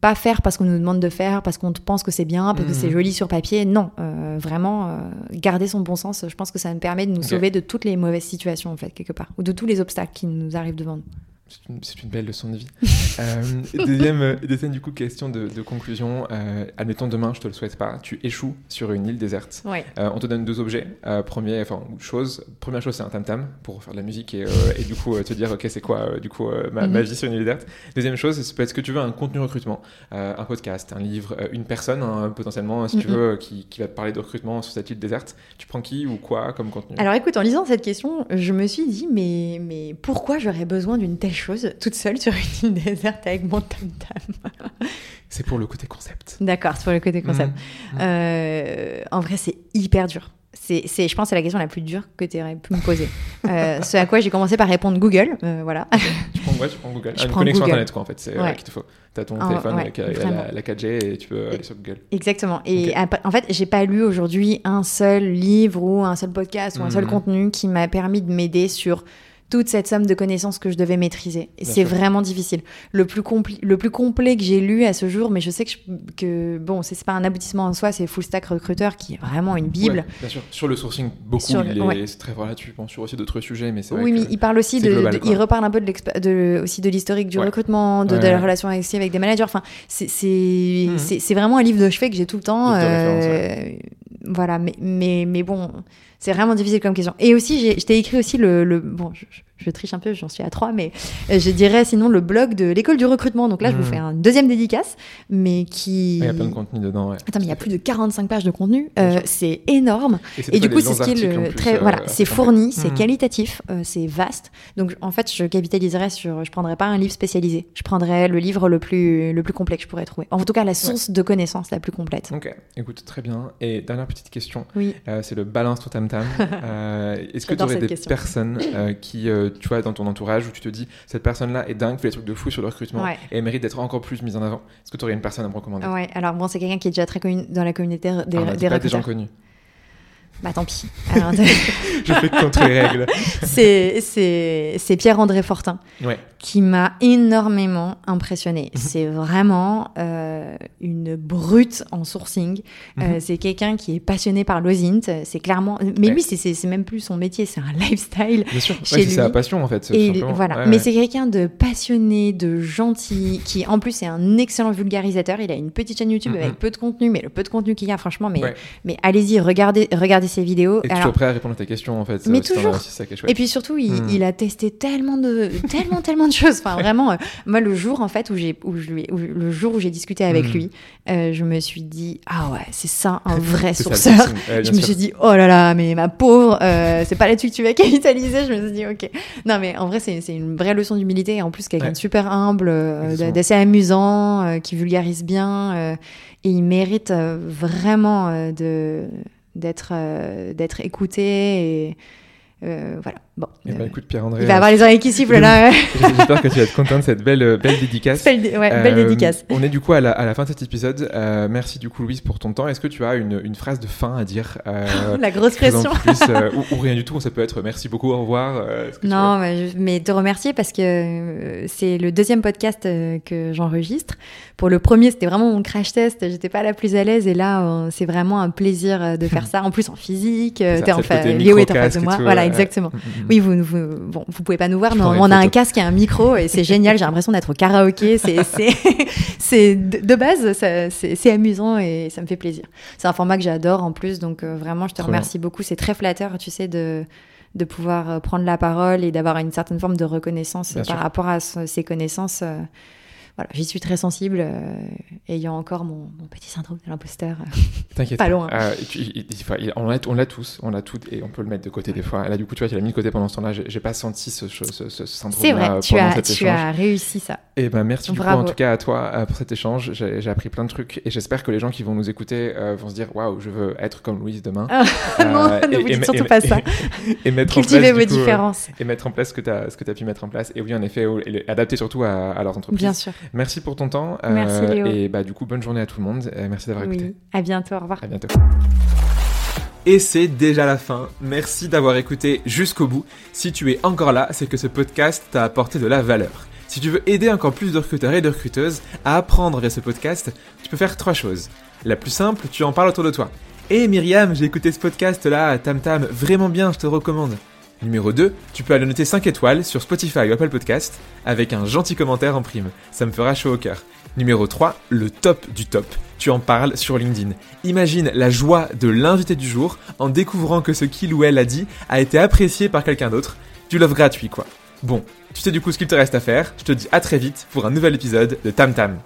pas faire parce qu'on nous demande de faire, parce qu'on pense que c'est bien, parce que Mhm. c'est joli sur papier. Non, euh, vraiment, euh, garder son bon sens, je pense que ça me permet de nous sauver de toutes les mauvaises situations, en fait, quelque part. Ou de tous les obstacles qui nous arrivent devant nous. C'est une, c'est une belle leçon de vie. Euh, deuxième, euh, deuxième, du coup, question de, de conclusion. Euh, admettons, demain, je te le souhaite pas, tu échoues sur une île déserte. Ouais. Euh, on te donne deux objets. Premier, enfin, chose. Première chose, c'est un tam-tam pour faire de la musique et, et du coup te dire, ok, c'est quoi, du coup, ma, ma Mhm. vie sur une île déserte. Deuxième chose, ça peut être ce que tu veux, un contenu recrutement, un podcast, un livre, une personne, hein, potentiellement, si tu Mhm. veux, qui, qui va te parler de recrutement sur cette île déserte. Tu prends qui ou quoi comme contenu? Alors écoute, en lisant cette question, je me suis dit, mais, mais pourquoi j'aurais besoin d'une telle chose toute seule sur une île déserte avec mon tam-tam C'est pour le côté concept. D'accord, c'est pour le côté concept. Mhm. Euh, en vrai, c'est hyper dur. C'est, c'est, je pense que c'est la question la plus dure que tu aurais pu me poser. Euh, ce à quoi j'ai commencé par répondre Google. euh, voilà. Tu prends, ouais, tu prends Google. Je Ah, une prends connexion Google. internet, quoi, en fait. C'est euh, Ouais. qu'il te faut. Tu as ton téléphone ouais, avec la, la 4G et tu peux aller sur Google. Exactement. Et en fait, j'ai pas lu aujourd'hui un seul livre ou un seul podcast ou un seul Mhm. contenu qui m'a permis de m'aider sur toute cette somme de connaissances que je devais maîtriser. C'est vraiment difficile. Le plus, le plus complet que j'ai lu à ce jour, mais je sais que, je- que bon, c'est c'est pas un aboutissement en soi, c'est Full Stack Recruiter qui est vraiment une bible. Ouais, bien sûr. Sur le sourcing, beaucoup. Sur le- il est, ouais. c'est très tu penses sur aussi d'autres sujets, mais c'est vrai Oui, mais il parle aussi c'est de, global, de- quoi. il reparle un peu de, de aussi de l'historique du Ouais. recrutement, de, la relation avec, avec des managers. Enfin, c'est c'est c'est- c'est vraiment un livre de chevet que j'ai tout le temps. Euh, Voilà, mais, mais, mais bon, c'est vraiment difficile comme question. Et aussi, je t'ai écrit aussi le, le bon, je, triche un peu, j'en suis à trois, mais euh, je dirais sinon le blog de l'école du recrutement. Donc là, je vous Mhm. fais un deuxième dédicace, mais qui. Il y a plein de contenu dedans, ouais. Attends, mais il y a plus de 45 pages de contenu. Euh, c'est énorme. Et, du coup, c'est ce qui est le très euh, voilà, c'est fourni, c'est Mhm. qualitatif, euh, c'est vaste. Donc en fait, je capitaliserais sur, je prendrais pas un livre spécialisé, je prendrais le livre le plus le plus complet que je pourrais trouver. En tout cas, la source de connaissances la plus complète. Ok, écoute, très bien. Et dernière petite question, Oui. c'est le balance ton tam. Euh, Est-ce que tu aurais des question. personnes euh, qui, euh, tu vois, dans ton entourage où tu te dis cette personne-là est dingue, fait des trucs de fou sur le recrutement Ouais. et elle mérite d'être encore plus mise en avant Est-ce que tu aurais une personne à me recommander? Ouais. Alors bon, c'est quelqu'un qui est déjà très connu dans la communauté des, on a dit des des gens connus. Bah tant pis. Alors, Je fais contre les règles. c'est c'est c'est Pierre-André Fortin. Ouais. qui m'a énormément impressionné. Mhm. C'est vraiment euh, une brute en sourcing. Euh, Mhm. c'est quelqu'un qui est passionné par l'OSINT. C'est clairement. Mais Ouais. lui, c'est- c'est c'est même plus son métier, c'est un lifestyle. Bien sûr. Ouais, c'est sa passion en fait. Et voilà. Mais c'est quelqu'un de passionné, de gentil, qui en plus est un excellent vulgarisateur. Il a une petite chaîne YouTube Mhm. avec peu de contenu, mais le peu de contenu qu'il y a, franchement, mais, mais allez-y, regardez, regardez ses vidéos. Et Alors, es prêt à répondre à tes questions en fait. Mais c'est toujours. aussi ça qui est chouette. Et puis surtout, il, Hmm. il a testé tellement de, tellement, tellement de choses. Enfin, vraiment, euh, moi, le jour en fait où j'ai, où je lui, où- le jour où j'ai discuté avec Hmm. lui, euh, je me suis dit, ah ouais, c'est ça un vrai ça, sourceur. Ouais, je me sûr. suis dit, oh là là, mais ma pauvre, euh, c'est pas là-dessus que tu vas capitaliser. Je me suis dit, ok. Non, mais en vrai, c'est, une vraie leçon d'humilité. Et en plus, quelqu'un Ouais. de super humble, euh, d'assez amusant, euh, qui vulgarise bien. euh, et il mérite euh, vraiment euh, de, d'être, euh, d'être écouté. Et euh, voilà. Bon. Eh ben, Euh, écoute Pierre-André. il va euh, avoir les oreilles qui sifflent là. J'espère que tu vas être content de cette belle, euh, belle dédicace. belle, dé- ouais, belle Euh, dédicace. On est du coup à la, à la fin de cet épisode. Euh, merci du coup Louise pour ton temps. Est-ce que tu as une, une phrase de fin à dire euh, La grosse pression. plus, euh, ou, ou rien du tout. Ça peut être merci beaucoup, au revoir. euh, Non, mais, te remercier parce que euh, c'est le deuxième podcast euh, que j'enregistre. Pour le premier, c'était vraiment mon crash test. J'étais pas la plus à l'aise et là, euh, c'est vraiment un plaisir euh, de faire ça. En plus, en physique. euh, c'est en fait, Léo est en face de moi. tout, voilà, exactement. Oui, vous, vous, bon, vous pouvez pas nous voir, mais on, a un casque et un micro et c'est génial. J'ai l'impression d'être au karaoké. C'est, de, base, c'est, amusant et ça me fait plaisir. C'est un format que j'adore en plus, donc euh, vraiment, je te remercie beaucoup. C'est très flatteur, tu sais, de de pouvoir euh, prendre la parole et d'avoir une certaine forme de reconnaissance Bien euh, par sûr. rapport à ce- ces connaissances. Euh, voilà, j'y suis très sensible, euh, ayant encore mon, mon, petit syndrome de l'imposteur. T'inquiète pas. loin. Euh, on l'a tous, on l'a tout, et on peut le mettre de côté des fois. Là, du coup, tu vois, tu l'as mis de côté pendant ce temps-là. J'ai pas senti ce, ce, ce syndrome. C'est vrai, tu as, tu as réussi ça. Et ben merci beaucoup en tout cas à toi pour cet échange. J'ai appris plein de trucs et j'espère que les gens qui vont nous écouter vont se dire waouh, je veux être comme Louise demain. non, ne vous dites surtout pas ça. Et, mettre Cultivez vos différences. et mettre en place ce que tu as, ce as pu mettre en place. Et oui, en effet, et adapter surtout à, à leur entreprise. Bien sûr. Merci pour ton temps. Merci Léo. Et bah, du coup, bonne journée à tout le monde. merci d'avoir oui. écouté. À bientôt. Au revoir. À bientôt. Et c'est déjà la fin. Merci d'avoir écouté jusqu'au bout. Si tu es encore là, c'est que ce podcast t'a apporté de la valeur. Si tu veux aider encore plus de recruteurs et de recruteuses à apprendre via ce podcast, tu peux faire trois choses. La plus simple, tu en parles autour de toi. Et Myriam, j'ai écouté ce podcast là, Tam Tam, vraiment bien, je te recommande. Numéro 2, tu peux aller noter 5 étoiles sur Spotify ou Apple Podcast avec un gentil commentaire en prime. Ça me fera chaud au cœur. Numéro 3, le top du top. Tu en parles sur LinkedIn. Imagine la joie de l'invité du jour en découvrant que ce qu'il ou elle a dit a été apprécié par quelqu'un d'autre. Du love gratuit quoi. Bon, tu sais du coup ce qu'il te reste à faire. Je te dis à très vite pour un nouvel épisode de Tam Tam.